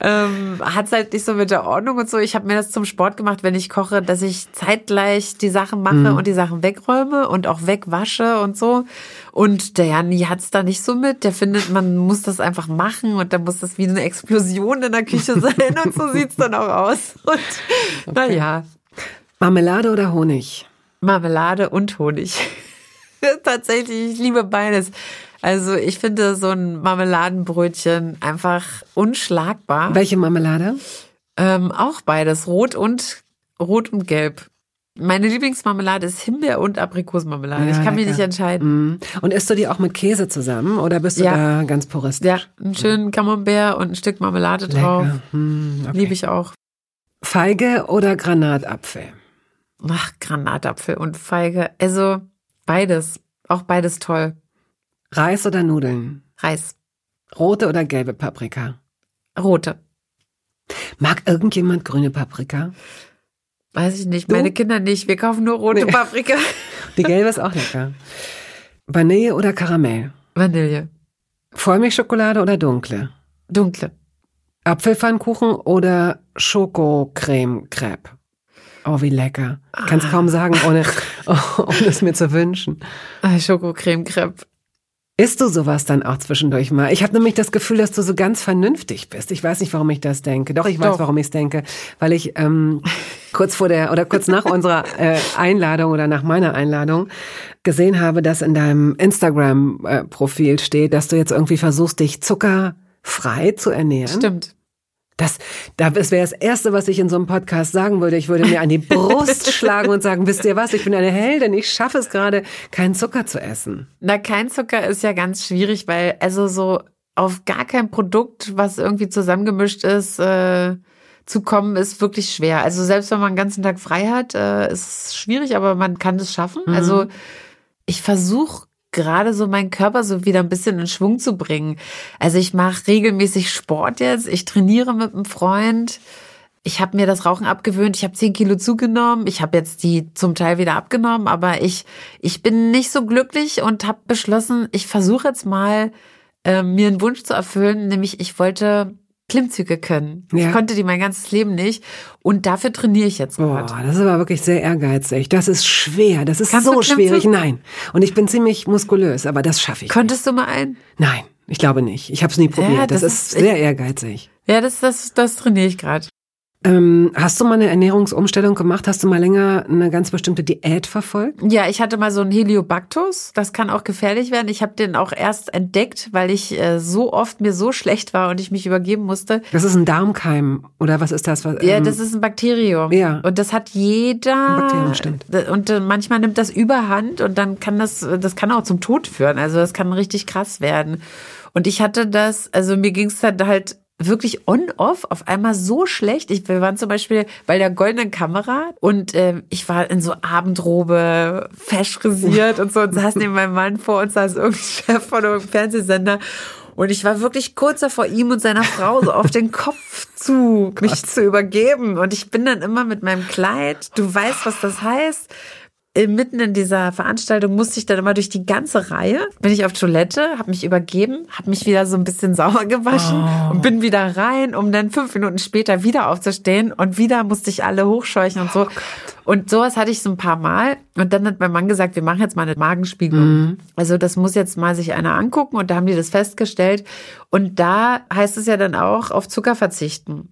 ähm, hat's halt nicht so mit der Ordnung und so. Ich habe mir das zum Sport gemacht, wenn ich koche, dass ich zeitgleich die Sachen mache mhm. und die Sachen wegräume und auch wegwasche und so. Und der Janni hat's da nicht so mit. Der findet, man muss das einfach machen und dann muss das wie eine Explosion in der Küche sein und so sieht's dann auch aus. Und okay. naja. Marmelade oder Honig? Marmelade und Honig. Tatsächlich, ich liebe beides. Also ich finde so ein Marmeladenbrötchen einfach unschlagbar. Welche Marmelade? Ähm, auch beides, rot und rot und gelb. Meine Lieblingsmarmelade ist Himbeer- und Aprikosenmarmelade. Ja, ich kann lecker. mich nicht entscheiden. Mm. Und isst du die auch mit Käse zusammen oder bist du ja. da ganz puristisch? Ja, einen schönen Camembert und ein Stück Marmelade lecker. drauf. Mm, okay. Liebe ich auch. Feige oder Granatapfel? Ach, Granatapfel und Feige. Also beides. Auch beides toll. Reis oder Nudeln? Reis. Rote oder gelbe Paprika? Rote. Mag irgendjemand grüne Paprika? Weiß ich nicht. Du? Meine Kinder nicht. Wir kaufen nur rote nee. Paprika. Die gelbe ist auch lecker. Vanille oder Karamell? Vanille. Vollmilchschokolade oder dunkle? Dunkle. Apfelpfannkuchen oder Schokocreme-Crepe? Oh, wie lecker. Kannst ah. kaum sagen, ohne, ohne es mir zu wünschen. Schokocreme-Crepe. Isst du sowas dann auch zwischendurch mal? Ich habe nämlich das Gefühl, dass du so ganz vernünftig bist. Ich weiß nicht, warum ich das denke. Doch, ich weiß, Doch. warum ich es denke. Weil ich ähm, kurz vor der oder kurz nach unserer äh, Einladung oder nach meiner Einladung gesehen habe, dass in deinem Instagram-Profil äh, steht, dass du jetzt irgendwie versuchst, dich zuckerfrei zu ernähren. Stimmt. Das, das wäre das Erste, was ich in so einem Podcast sagen würde. Ich würde mir an die Brust schlagen und sagen, wisst ihr was, ich bin eine Heldin, ich schaffe es gerade, keinen Zucker zu essen. Na, kein Zucker ist ja ganz schwierig, weil also so auf gar kein Produkt, was irgendwie zusammengemischt ist, äh, zu kommen, ist wirklich schwer. Also selbst wenn man den ganzen Tag frei hat, äh, ist es schwierig, aber man kann es schaffen. Mhm. Also ich versuche gerade so meinen Körper so wieder ein bisschen in Schwung zu bringen. Also ich mache regelmäßig Sport jetzt, ich trainiere mit einem Freund. Ich habe mir das Rauchen abgewöhnt. Ich habe zehn Kilo zugenommen. Ich habe jetzt die zum Teil wieder abgenommen, aber ich ich bin nicht so glücklich und habe beschlossen, ich versuche jetzt mal äh, mir einen Wunsch zu erfüllen, nämlich ich wollte Klimmzüge können. Ja. Ich konnte die mein ganzes Leben nicht. Und dafür trainiere ich jetzt Boah, das ist aber wirklich sehr ehrgeizig. Das ist schwer. Das ist Kannst so schwierig. Nein. Und ich bin ziemlich muskulös, aber das schaffe ich. Konntest nicht. du mal ein? Nein, ich glaube nicht. Ich habe es nie probiert. Ja, das, das, ist, sehr ehrgeizig. Ja, das, das, das trainiere ich gerade. Ähm, hast du mal eine Ernährungsumstellung gemacht? Hast du mal länger eine ganz bestimmte Diät verfolgt? Ja, ich hatte mal so einen Heliobactus. Das kann auch gefährlich werden. Ich habe den auch erst entdeckt, weil ich äh, so oft mir so schlecht war und ich mich übergeben musste. Das ist ein Darmkeim oder was ist das? Was, ähm, ja, das ist ein Bakterium. Ja. Und das hat jeder. Ein Bakterium, stimmt. Und äh, manchmal nimmt das Überhand und dann kann das, das kann auch zum Tod führen. Also das kann richtig krass werden. Und ich hatte das, also mir ging es halt halt wirklich on-off auf einmal so schlecht. Ich, wir waren zum Beispiel bei der goldenen Kamera und äh, ich war in so Abendrobe, fesch frisiert und so und saß neben meinem Mann vor uns, saß irgendein Chef von einem Fernsehsender und ich war wirklich kurz davor, ihm und seiner Frau so auf den Kopf zu, mich zu übergeben. Und ich bin dann immer mit meinem Kleid, du weißt, was das heißt, mitten in dieser Veranstaltung musste ich dann immer durch die ganze Reihe, bin ich auf Toilette, habe mich übergeben, habe mich wieder so ein bisschen sauber gewaschen oh. und bin wieder rein, um dann fünf Minuten später wieder aufzustehen und wieder musste ich alle hochscheuchen und so. Oh und sowas hatte ich so ein paar Mal. Und dann hat mein Mann gesagt, wir machen jetzt mal eine Magenspiegelung. Mhm. Also das muss jetzt mal sich einer angucken und da haben die das festgestellt. Und da heißt es ja dann auch auf Zucker verzichten.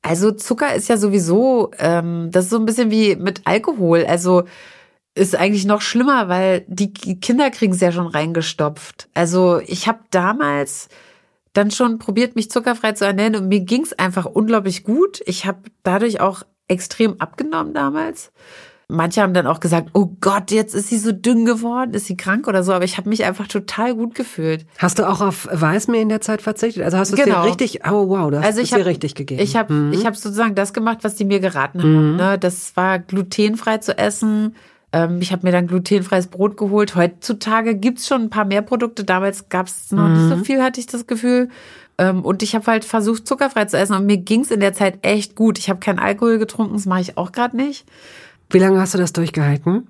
Also Zucker ist ja sowieso, ähm, das ist so ein bisschen wie mit Alkohol. Also ist eigentlich noch schlimmer, weil die Kinder kriegen es ja schon reingestopft. Also ich habe damals dann schon probiert, mich zuckerfrei zu ernähren und mir ging es einfach unglaublich gut. Ich habe dadurch auch extrem abgenommen damals. Manche haben dann auch gesagt, oh Gott, jetzt ist sie so dünn geworden, ist sie krank oder so, aber ich habe mich einfach total gut gefühlt. Hast du auch auf Weißmehl in der Zeit verzichtet? Also hast du genau. es dir richtig, oh wow, das also ich hab, dir richtig gegeben. Ich habe mhm. ich hab sozusagen das gemacht, was die mir geraten haben. Mhm. Ne? Das war glutenfrei zu essen, ich habe mir dann glutenfreies Brot geholt. Heutzutage gibt's schon ein paar mehr Produkte. Damals gab's noch mhm. nicht so mhm. viel, hatte ich das Gefühl. Ähm, und ich habe halt versucht, zuckerfrei zu essen. Und mir ging's in der Zeit echt gut. Ich habe keinen Alkohol getrunken, das mache ich auch gerade nicht. Wie lange hast du das durchgehalten?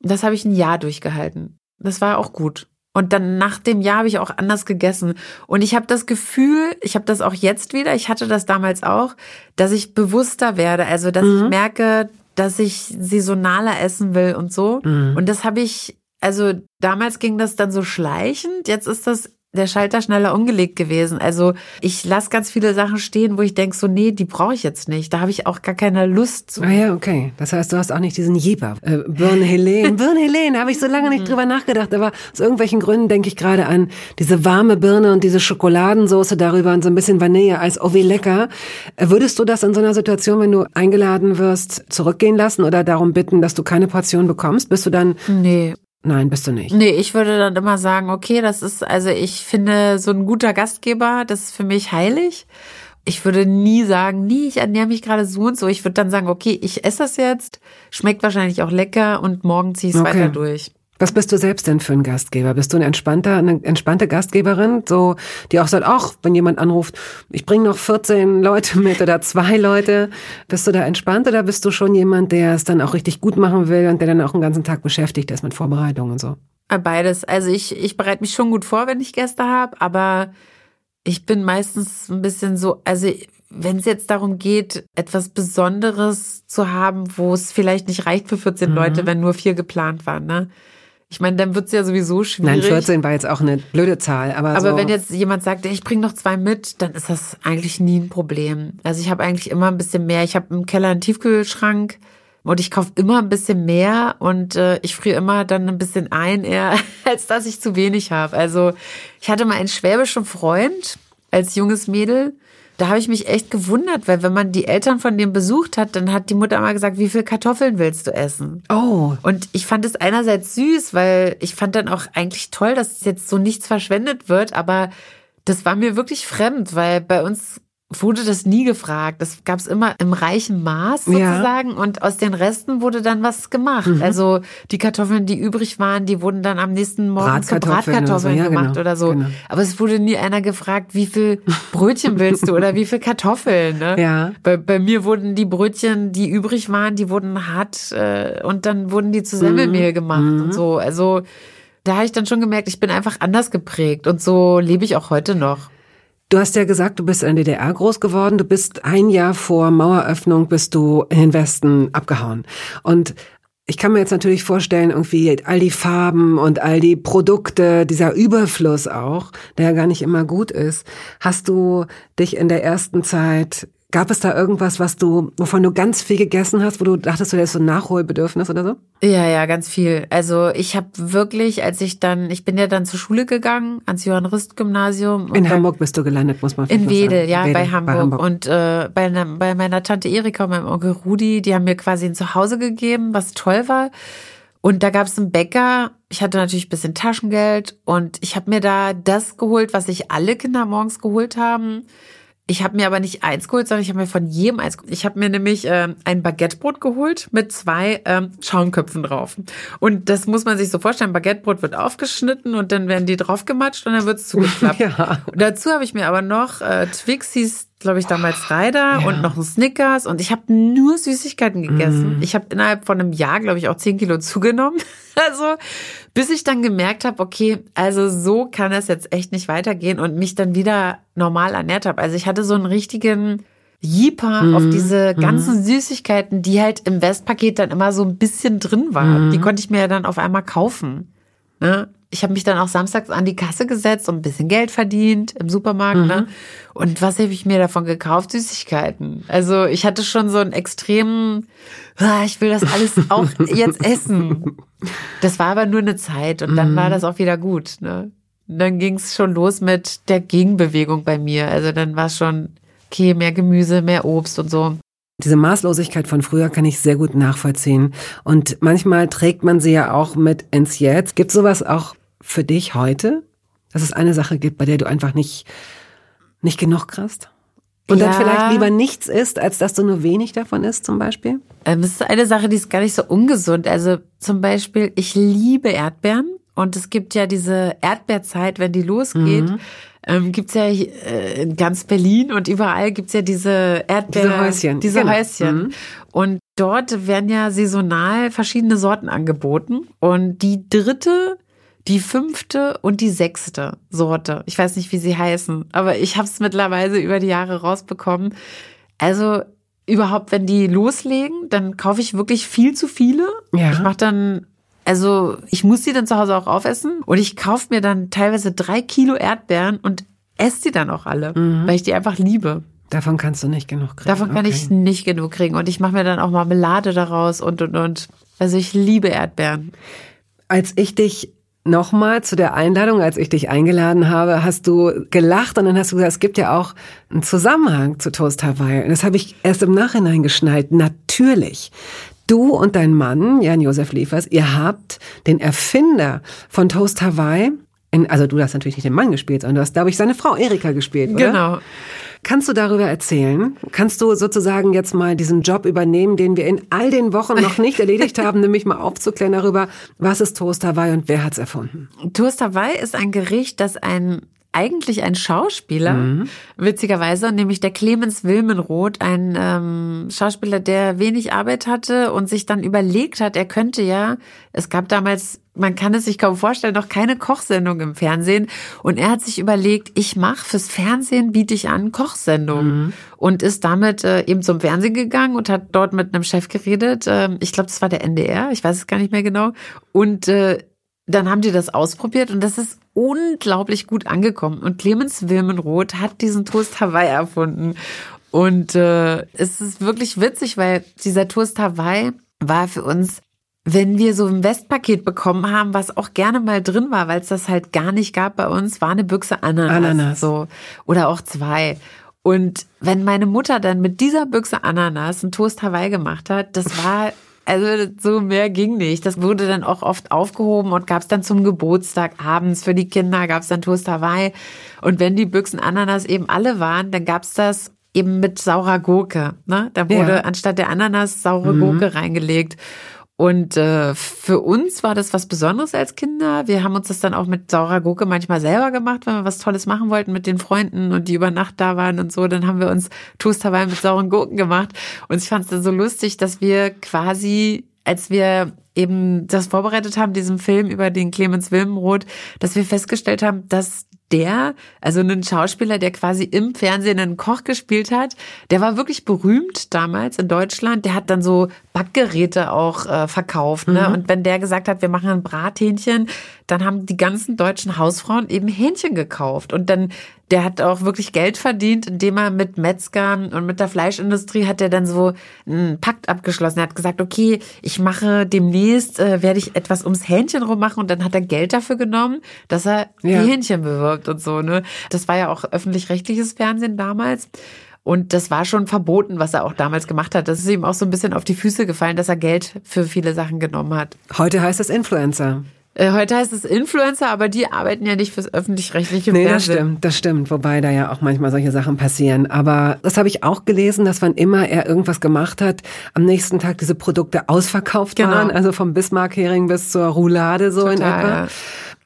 Das habe ich ein Jahr durchgehalten. das war auch gut. Und dann nach dem Jahr habe ich auch anders gegessen. Und ich habe das Gefühl, ich habe das auch jetzt wieder, ich hatte das damals auch, dass ich bewusster werde. Also, dass mhm. ich merke, dass ich saisonaler essen will und so. Mhm. Und das habe ich, also damals ging das dann so schleichend. Jetzt ist das der Schalter schneller umgelegt gewesen. Also ich lasse ganz viele Sachen stehen, wo ich denke, so, nee, die brauche ich jetzt nicht. Da habe ich auch gar keine Lust zu. Ah ja, okay. Das heißt, du hast auch nicht diesen Jeber. Äh, Birne Helene. Birne Helene, habe ich so lange nicht mhm. drüber nachgedacht. Aber aus irgendwelchen Gründen denke ich gerade an diese warme Birne und diese Schokoladensoße darüber und so ein bisschen Vanille als oh wie lecker. Äh, würdest du das in so einer Situation, wenn du eingeladen wirst, zurückgehen lassen oder darum bitten, dass du keine Portion bekommst? Bist du dann Nee, Nein, bist du nicht. Nee, ich würde dann immer sagen, okay, das ist, also ich finde, so ein guter Gastgeber, das ist für mich heilig. Ich würde nie sagen, nie, ich ernähre mich gerade so und so. Ich würde dann sagen, okay, ich esse das jetzt, schmeckt wahrscheinlich auch lecker und morgen ziehe ich es okay. weiter durch. Was bist du selbst denn für ein Gastgeber? Bist du ein entspannter, eine entspannte Gastgeberin, so die auch sagt, ach, wenn jemand anruft, ich bringe noch 14 Leute mit oder zwei Leute, bist du da entspannt oder bist du schon jemand, der es dann auch richtig gut machen will und der dann auch den ganzen Tag beschäftigt ist mit Vorbereitungen und so? Äh, beides. Also ich ich bereite mich schon gut vor, wenn ich Gäste habe, aber ich bin meistens ein bisschen so, also wenn es jetzt darum geht, etwas Besonderes zu haben, wo es vielleicht nicht reicht für 14 mhm. Leute, wenn nur vier geplant waren, ne? Ich meine, dann wird's ja sowieso schwierig. Nein, 14 war jetzt auch eine blöde Zahl. Aber, aber so wenn jetzt jemand sagt, ich bringe noch zwei mit, dann ist das eigentlich nie ein Problem. Also ich habe eigentlich immer ein bisschen mehr. Ich habe im Keller einen Tiefkühlschrank und ich kaufe immer ein bisschen mehr und äh, ich friere immer dann ein bisschen ein, eher als dass ich zu wenig habe. Also ich hatte mal einen schwäbischen Freund als junges Mädel da habe ich mich echt gewundert, weil wenn man die Eltern von dem besucht hat, dann hat die Mutter immer gesagt, wie viel Kartoffeln willst du essen? Oh. Und ich fand es einerseits süß, weil ich fand dann auch eigentlich toll, dass jetzt so nichts verschwendet wird, aber das war mir wirklich fremd, weil bei uns wurde das nie gefragt. Das gab es immer im reichen Maß sozusagen ja. und aus den Resten wurde dann was gemacht. Mhm. Also die Kartoffeln, die übrig waren, die wurden dann am nächsten Morgen zu Bratkartoffeln oder so. Ja, gemacht genau. oder so. Genau. Aber es wurde nie einer gefragt, wie viel Brötchen willst du oder wie viel Kartoffeln. Ne? Ja. Bei, bei mir wurden die Brötchen, die übrig waren, die wurden hart äh, und dann wurden die zu Semmelmehl mhm. gemacht mhm. und so. Also da habe ich dann schon gemerkt, ich bin einfach anders geprägt und so lebe ich auch heute noch. Du hast ja gesagt, du bist in der DDR groß geworden. Du bist ein Jahr vor Maueröffnung bist du in den Westen abgehauen. Und ich kann mir jetzt natürlich vorstellen, irgendwie all die Farben und all die Produkte, dieser Überfluss auch, der ja gar nicht immer gut ist. Hast du dich in der ersten Zeit Gab es da irgendwas, was du, wovon du ganz viel gegessen hast, wo du dachtest, du hättest so ein Nachholbedürfnis oder so? Ja, ja, ganz viel. Also ich habe wirklich, als ich dann, ich bin ja dann zur Schule gegangen, ans Johann Rist Gymnasium. In Hamburg bist du gelandet, muss man In Wedel, ja, Wedel, bei, Hamburg. bei Hamburg. Und äh, bei, ne, bei meiner Tante Erika und meinem Onkel Rudi, die haben mir quasi ein Zuhause gegeben, was toll war. Und da gab es einen Bäcker. Ich hatte natürlich ein bisschen Taschengeld und ich habe mir da das geholt, was sich alle Kinder morgens geholt haben. Ich habe mir aber nicht eins geholt, sondern ich habe mir von jedem eins geholt. Ich habe mir nämlich äh, ein Baguettebrot geholt mit zwei ähm, Schaumköpfen drauf. Und das muss man sich so vorstellen. Baguettebrot wird aufgeschnitten und dann werden die draufgematscht und dann wird es zugeklappt. ja. Dazu habe ich mir aber noch äh, Twixies glaube ich, damals Ryder ja. und noch ein Snickers und ich habe nur Süßigkeiten gegessen. Mm. Ich habe innerhalb von einem Jahr, glaube ich, auch zehn Kilo zugenommen. Also bis ich dann gemerkt habe, okay, also so kann es jetzt echt nicht weitergehen und mich dann wieder normal ernährt habe. Also ich hatte so einen richtigen Jeeper mm. auf diese ganzen mm. Süßigkeiten, die halt im Westpaket dann immer so ein bisschen drin waren. Die konnte ich mir ja dann auf einmal kaufen. Ne? Ich habe mich dann auch samstags an die Kasse gesetzt und ein bisschen Geld verdient im Supermarkt. Ne? Mhm. Ne? Und was habe ich mir davon gekauft? Süßigkeiten. Also ich hatte schon so einen extremen, ah, ich will das alles auch jetzt essen. Das war aber nur eine Zeit und dann mhm. war das auch wieder gut. Ne? Und dann ging es schon los mit der Gegenbewegung bei mir. Also dann war es schon, okay, mehr Gemüse, mehr Obst und so. Diese Maßlosigkeit von früher kann ich sehr gut nachvollziehen. Und manchmal trägt man sie ja auch mit ins Jetzt. Gibt sowas auch für dich heute, dass es eine Sache gibt, bei der du einfach nicht, nicht genug kriegst? Und ja. dann vielleicht lieber nichts isst, als dass du nur wenig davon isst, zum Beispiel? Ähm, es ist eine Sache, die ist gar nicht so ungesund. Also zum Beispiel, ich liebe Erdbeeren und es gibt ja diese Erdbeerzeit, wenn die losgeht. Mhm. Ähm, gibt's ja äh, in ganz Berlin und überall gibt's ja diese Erdbeer, diese Häuschen. Diese genau. Häuschen. Mhm. Und dort werden ja saisonal verschiedene Sorten angeboten. Und die dritte die fünfte und die sechste Sorte. Ich weiß nicht, wie sie heißen, aber ich habe es mittlerweile über die Jahre rausbekommen. Also überhaupt, wenn die loslegen, dann kaufe ich wirklich viel zu viele. Ja. Ich mache dann also ich muss die dann zu Hause auch aufessen und ich kaufe mir dann teilweise drei Kilo Erdbeeren und esse die dann auch alle, mhm. weil ich die einfach liebe. Davon kannst du nicht genug kriegen. Davon kann okay. ich nicht genug kriegen. Und ich mache mir dann auch Marmelade daraus und und und. Also ich liebe Erdbeeren. Als ich dich nochmal zu der Einladung, als ich dich eingeladen habe, hast du gelacht und dann hast du gesagt, es gibt ja auch einen Zusammenhang zu Toast Hawaii. Und das habe ich erst im Nachhinein geschnallt. Natürlich. Du und dein Mann, Jan-Josef Liefers, ihr habt den Erfinder von Toast Hawaii, in, also du hast natürlich nicht den Mann gespielt, sondern du hast, glaube ich, seine Frau Erika gespielt, oder? Genau. Kannst du darüber erzählen? Kannst du sozusagen jetzt mal diesen Job übernehmen, den wir in all den Wochen noch nicht erledigt haben, nämlich mal aufzuklären darüber, was ist Toast Hawaii und wer hat's erfunden? Toast Hawaii ist ein Gericht, das ein eigentlich ein Schauspieler, mhm. witzigerweise, nämlich der Clemens Wilmenroth, ein ähm, Schauspieler, der wenig Arbeit hatte und sich dann überlegt hat, er könnte ja, es gab damals, man kann es sich kaum vorstellen, noch keine Kochsendung im Fernsehen und er hat sich überlegt, ich mache fürs Fernsehen, biete ich an Kochsendungen mhm. und ist damit äh, eben zum Fernsehen gegangen und hat dort mit einem Chef geredet, äh, ich glaube, das war der NDR, ich weiß es gar nicht mehr genau und äh, dann haben die das ausprobiert und das ist unglaublich gut angekommen. Und Clemens Wilmenroth hat diesen Toast Hawaii erfunden. Und äh, es ist wirklich witzig, weil dieser Toast Hawaii war für uns, wenn wir so ein Westpaket bekommen haben, was auch gerne mal drin war, weil es das halt gar nicht gab bei uns, war eine Büchse Ananas. Ananas. So. Oder auch zwei. Und wenn meine Mutter dann mit dieser Büchse Ananas einen Toast Hawaii gemacht hat, das war also so mehr ging nicht. Das wurde dann auch oft aufgehoben und gab es dann zum Geburtstag abends für die Kinder, gab es dann Toast Hawaii. Und wenn die Büchsen Ananas eben alle waren, dann gab es das eben mit saurer Gurke. Ne? Da wurde ja. anstatt der Ananas saure mhm. Gurke reingelegt. Und äh, für uns war das was Besonderes als Kinder. Wir haben uns das dann auch mit saurer Gurke manchmal selber gemacht, wenn wir was Tolles machen wollten mit den Freunden und die über Nacht da waren und so. Dann haben wir uns Toast Hawaii mit sauren Gurken gemacht. Und ich fand es dann so lustig, dass wir quasi, als wir eben das vorbereitet haben, diesen Film über den Clemens Wilmenroth, dass wir festgestellt haben, dass der, also ein Schauspieler, der quasi im Fernsehen einen Koch gespielt hat, der war wirklich berühmt damals in Deutschland. Der hat dann so Backgeräte auch äh, verkauft. Ne? Mhm. Und wenn der gesagt hat, wir machen ein Brathähnchen, dann haben die ganzen deutschen Hausfrauen eben Hähnchen gekauft. Und dann der hat auch wirklich Geld verdient, indem er mit Metzgern und mit der Fleischindustrie hat er dann so einen Pakt abgeschlossen. Er hat gesagt, okay, ich mache demnächst, äh, werde ich etwas ums Hähnchen rummachen und dann hat er Geld dafür genommen, dass er ja. die Hähnchen bewirbt und so. Ne? Das war ja auch öffentlich-rechtliches Fernsehen damals. Und das war schon verboten, was er auch damals gemacht hat. Das ist ihm auch so ein bisschen auf die Füße gefallen, dass er Geld für viele Sachen genommen hat. Heute heißt es Influencer. Äh, heute heißt es Influencer, aber die arbeiten ja nicht fürs öffentlich-rechtliche nee, Fernsehen. Nee, das stimmt, das stimmt. Wobei da ja auch manchmal solche Sachen passieren. Aber das habe ich auch gelesen, dass wann immer er irgendwas gemacht hat, am nächsten Tag diese Produkte ausverkauft genau. waren. Also vom Bismarck-Hering bis zur Roulade so Total, in etwa. Ja.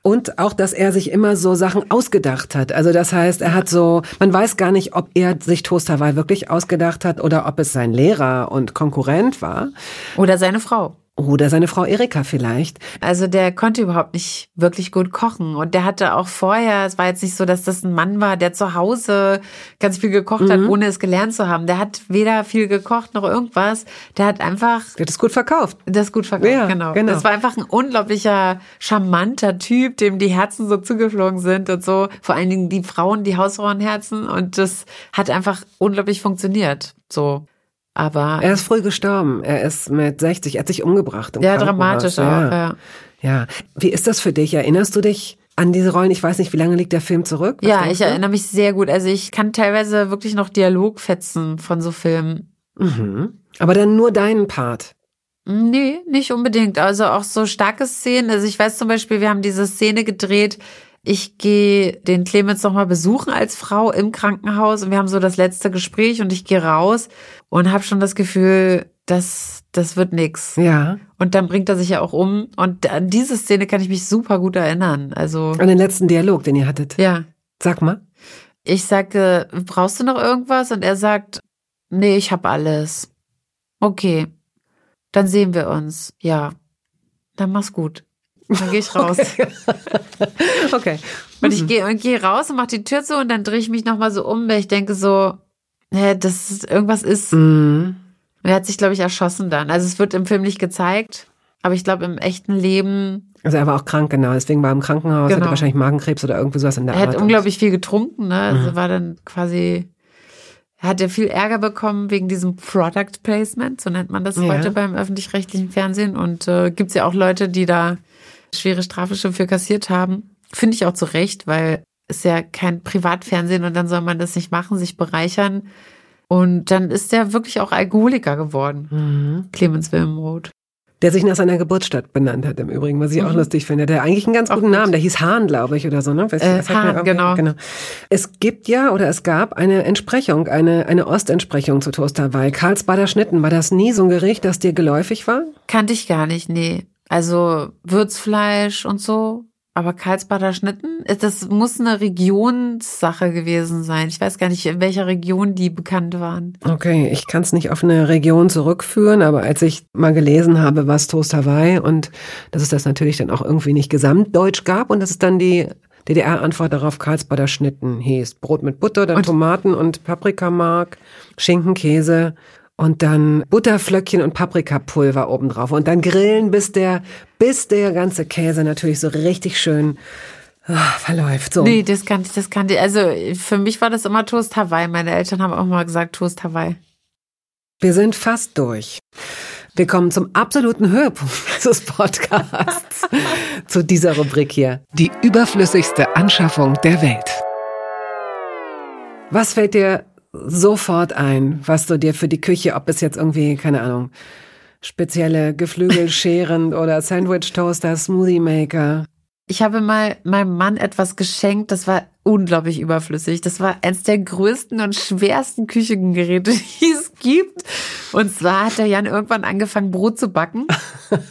Und auch, dass er sich immer so Sachen ausgedacht hat. Also das heißt, er hat so, man weiß gar nicht, ob er sich Toast Hawaii wirklich ausgedacht hat oder ob es sein Lehrer und Konkurrent war. Oder seine Frau. Oder seine Frau Erika vielleicht. Also der konnte überhaupt nicht wirklich gut kochen. Und der hatte auch vorher, es war jetzt nicht so, dass das ein Mann war, der zu Hause ganz viel gekocht mhm. hat, ohne es gelernt zu haben. Der hat weder viel gekocht noch irgendwas. Der hat einfach. Der hat es gut verkauft. Das gut verkauft, ja, genau. genau. Das war einfach ein unglaublicher, charmanter Typ, dem die Herzen so zugeflogen sind und so. Vor allen Dingen die Frauen, die Hausfrauenherzen. Und das hat einfach unglaublich funktioniert. So. Aber er ist früh gestorben. Er ist mit 60, er hat sich umgebracht. Im ja, dramatisch auch. Ja. ja. ja. Wie ist das für dich? Erinnerst du dich an diese Rollen? Ich weiß nicht, wie lange liegt der Film zurück? Was ja, ich erinnere mich sehr gut. Also ich kann teilweise wirklich noch Dialogfetzen von so Filmen. Mhm. Aber dann nur deinen Part. Nee, nicht unbedingt. Also auch so starke Szenen. Also ich weiß zum Beispiel, wir haben diese Szene gedreht, ich gehe den Clemens nochmal besuchen als Frau im Krankenhaus und wir haben so das letzte Gespräch und ich gehe raus und habe schon das Gefühl, dass das wird nix. Ja. Und dann bringt er sich ja auch um und an diese Szene kann ich mich super gut erinnern. Also an den letzten Dialog, den ihr hattet. Ja. Sag mal. Ich sage, brauchst du noch irgendwas? Und er sagt, nee, ich habe alles. Okay. Dann sehen wir uns. Ja. Dann mach's gut. Dann gehe ich raus. Okay. okay. Und ich gehe geh raus und mache die Tür zu und dann drehe ich mich nochmal so um, weil ich denke so, hä, das ist, irgendwas ist. Mhm. Er hat sich, glaube ich, erschossen dann. Also es wird im Film nicht gezeigt, aber ich glaube im echten Leben. Also er war auch krank, genau. Deswegen war er im Krankenhaus, Genau. hatte wahrscheinlich Magenkrebs oder irgendwie sowas in der Er Art. hat Und- unglaublich viel getrunken, ne? Also war dann quasi. Er hat ja viel Ärger bekommen wegen diesem Product Placement, so nennt man das Ja. heute beim öffentlich-rechtlichen Fernsehen. Und äh, gibt's ja auch Leute, die da schwere Strafe schon für kassiert haben. Finde ich auch zu Recht, weil ist ja kein Privatfernsehen und dann soll man das nicht machen, sich bereichern. Und dann ist der wirklich auch Alkoholiker geworden, Mhm. Clemens Wilmroth. Der sich nach seiner Geburtsstadt benannt hat im Übrigen, was ich auch lustig finde. Der eigentlich einen ganz Mhm. Auch guten gut. Namen, der hieß Hahn, glaube ich, oder so, ne? Weiß ich, Äh, Hahn, irgendwie- genau. Es gibt ja, oder es gab eine Entsprechung, eine, eine Ostentsprechung zu Toast Hawaii. Karlsbader Schnitten, war das nie so ein Gericht, das dir geläufig war? Kannte ich gar nicht, nee. Also Würzfleisch und so. Aber Karlsbader Schnitten, äh, das muss eine Regionssache gewesen sein. Ich weiß gar nicht, in welcher Region die bekannt waren. Okay, ich kann es nicht auf eine Region zurückführen, aber als ich mal gelesen habe, was Toast Hawaii und dass es das natürlich dann auch irgendwie nicht gesamtdeutsch gab und dass es dann die DDR-Antwort darauf Karlsbader Schnitten hieß. Brot mit Butter, dann Und- Tomaten und Paprikamark, Schinken, Käse und dann Butterflöckchen und Paprikapulver obendrauf und dann grillen, bis der, bis der ganze Käse natürlich so richtig schön ah, verläuft. So. Nee, das kannte ich, das kannte ich. Also für mich war das immer Toast Hawaii. Meine Eltern haben auch mal gesagt Toast Hawaii. Wir sind fast durch. Wir kommen zum absoluten Höhepunkt dieses Podcasts, zu dieser Rubrik hier. Die überflüssigste Anschaffung der Welt. Was fällt dir sofort ein, was du dir für die Küche, ob es jetzt irgendwie, keine Ahnung, spezielle Geflügelscheren oder Sandwich-Toaster, Smoothie-Maker? Ich habe mal meinem Mann etwas geschenkt, das war unglaublich überflüssig. Das war eins der größten und schwersten Küchengeräte, die es gibt. Und zwar hat der Jan irgendwann angefangen, Brot zu backen.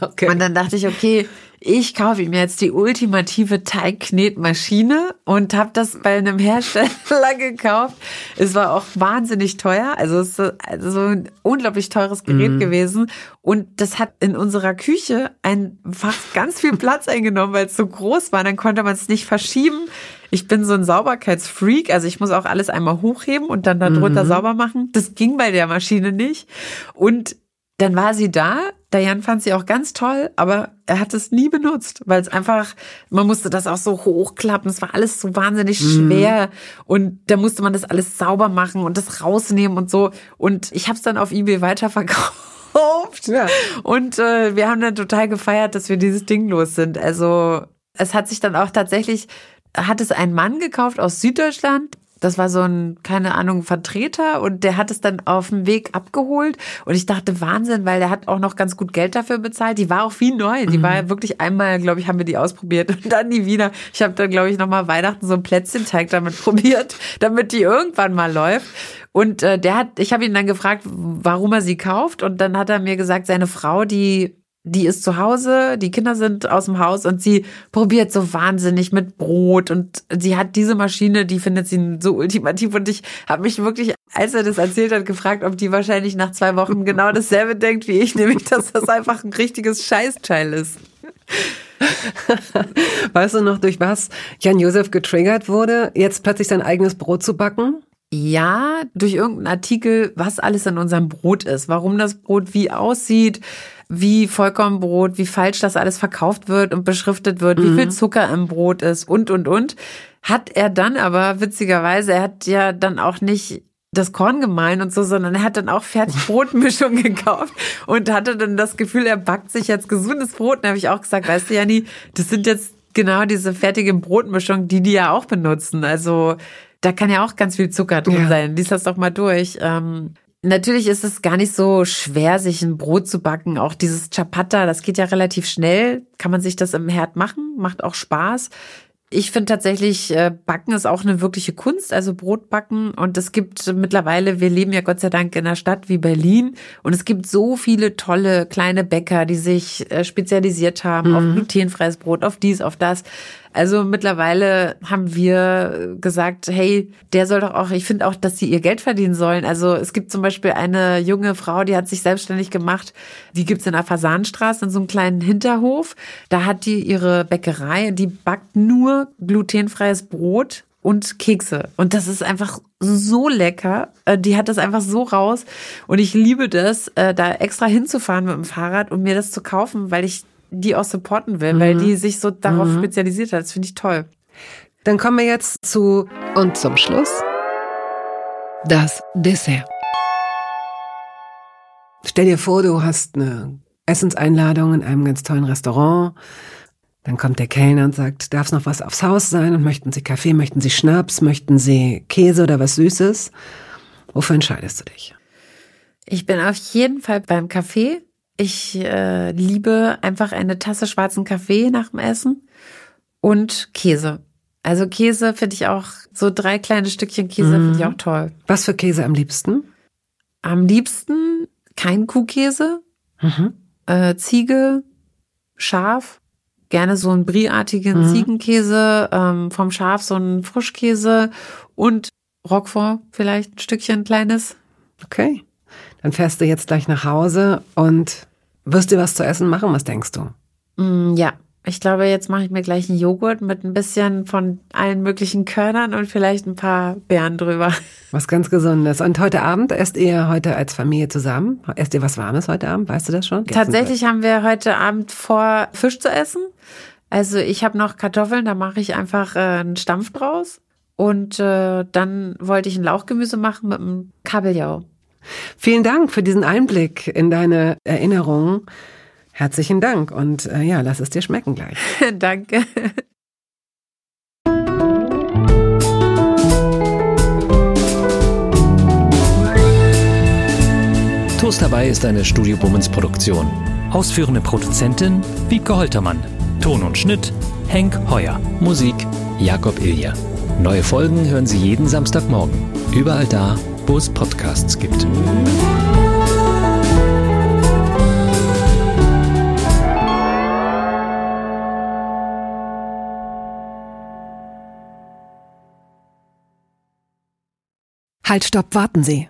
Okay. Und dann dachte ich, okay, ich kaufe ihm jetzt die ultimative Teigknetmaschine und habe das bei einem Hersteller gekauft. Es war auch wahnsinnig teuer, also es ist also ein unglaublich teures Gerät gewesen und das hat in unserer Küche einfach ganz viel Platz eingenommen, weil es so groß war. Dann konnte man es nicht verschieben. Ich bin so ein Sauberkeitsfreak, also ich muss auch alles einmal hochheben und dann darunter sauber machen. Das ging bei der Maschine nicht und dann war sie da. Jan fand sie auch ganz toll, aber er hat es nie benutzt, weil es einfach, man musste das auch so hochklappen. Es war alles so wahnsinnig schwer und da musste man das alles sauber machen und das rausnehmen und so. Und ich habe es dann auf eBay weiterverkauft. Ja. Und äh, wir haben dann total gefeiert, dass wir dieses Ding los sind. Also es hat sich dann auch tatsächlich, hat es ein Mann gekauft aus Süddeutschland. Das war so ein, keine Ahnung, Vertreter und der hat es dann auf dem Weg abgeholt. Und ich dachte, Wahnsinn, weil der hat auch noch ganz gut Geld dafür bezahlt. Die war auch wie neu. Die war ja wirklich einmal, glaube ich, haben wir die ausprobiert und dann nie wieder. Ich habe dann, glaube ich, nochmal Weihnachten so ein Plätzchenteig damit probiert, damit die irgendwann mal läuft. Und äh, der hat, ich habe ihn dann gefragt, warum er sie kauft. Und dann hat er mir gesagt, seine Frau, die die ist zu Hause, die Kinder sind aus dem Haus und sie probiert so wahnsinnig mit Brot und sie hat diese Maschine, die findet sie so ultimativ und ich habe mich wirklich, als er das erzählt hat, gefragt, ob die wahrscheinlich nach zwei Wochen genau dasselbe denkt wie ich, nämlich, dass das einfach ein richtiges Scheißteil ist. Weißt du noch, durch was Jan Josef getriggert wurde, jetzt plötzlich sein eigenes Brot zu backen? Ja, durch irgendeinen Artikel, was alles in unserem Brot ist, warum das Brot wie aussieht, wie Vollkornbrot, wie falsch das alles verkauft wird und beschriftet wird, wie viel Zucker im Brot ist und, und, und. Hat er dann aber, witzigerweise, er hat ja dann auch nicht das Korn gemahlen und so, sondern er hat dann auch Fertigbrotmischung gekauft und hatte dann das Gefühl, er backt sich jetzt gesundes Brot. Und da habe ich auch gesagt, weißt du, Janni, das sind jetzt genau diese fertige Brotmischung, die die ja auch benutzen. Also da kann ja auch ganz viel Zucker drin Ja. sein. Lies das doch mal durch. Ähm, natürlich ist es gar nicht so schwer, sich ein Brot zu backen. Auch dieses Chapata, das geht ja relativ schnell. Kann man sich das im Herd machen, macht auch Spaß. Ich finde tatsächlich, äh, Backen ist auch eine wirkliche Kunst, also Brotbacken. Und es gibt mittlerweile, wir leben ja Gott sei Dank in einer Stadt wie Berlin. Und es gibt so viele tolle kleine Bäcker, die sich äh, spezialisiert haben auf glutenfreies Brot, auf dies, auf das. Also mittlerweile haben wir gesagt, hey, der soll doch auch, ich finde auch, dass die ihr Geld verdienen sollen. Also es gibt zum Beispiel eine junge Frau, die hat sich selbstständig gemacht. Die gibt's in der Fasanstraße, in so einem kleinen Hinterhof. Da hat die ihre Bäckerei, die backt nur glutenfreies Brot und Kekse. Und das ist einfach so lecker. Äh, die hat das einfach so raus. Und ich liebe das, äh, da extra hinzufahren mit dem Fahrrad und mir das zu kaufen, weil ich die auch supporten will, mhm. weil die sich so darauf mhm. spezialisiert hat. Das finde ich toll. Dann kommen wir jetzt zu und zum Schluss das Dessert. Stell dir vor, du hast eine Essenseinladung in einem ganz tollen Restaurant. Dann kommt der Kellner und sagt, darf es noch was aufs Haus sein? Und möchten Sie Kaffee, möchten Sie Schnaps, möchten Sie Käse oder was Süßes? Wofür entscheidest du dich? Ich bin auf jeden Fall beim Kaffee. Ich äh, liebe einfach eine Tasse schwarzen Kaffee nach dem Essen und Käse. Also Käse finde ich auch, so drei kleine Stückchen Käse mhm. finde ich auch toll. Was für Käse am liebsten? Am liebsten kein Kuhkäse, mhm. äh, Ziege, Schaf, gerne so einen brieartigen mhm. Ziegenkäse, ähm, vom Schaf so einen Frischkäse und Roquefort vielleicht ein Stückchen kleines. Okay. Dann fährst du jetzt gleich nach Hause und wirst dir was zu essen machen. Was denkst du? Mm, ja, ich glaube, jetzt mache ich mir gleich einen Joghurt mit ein bisschen von allen möglichen Körnern und vielleicht ein paar Beeren drüber. Was ganz Gesundes. Und heute Abend esst ihr heute als Familie zusammen? Esst ihr was Warmes heute Abend? Weißt du das schon? Tatsächlich haben wir heute Abend vor, Fisch zu essen. Also ich habe noch Kartoffeln, da mache ich einfach äh, einen Stampf draus. Und äh, dann wollte ich ein Lauchgemüse machen mit einem Kabeljau. Vielen Dank für diesen Einblick in deine Erinnerungen. Herzlichen Dank und äh, ja, lass es dir schmecken gleich. Danke. Toast dabei ist eine Studio Bummens Produktion. Ausführende Produzentin Wiebke Holtermann. Ton und Schnitt Henk Heuer. Musik Jakob Ilja. Neue Folgen hören Sie jeden Samstagmorgen. Überall da, wo es Podcasts gibt. Halt, stopp, warten Sie.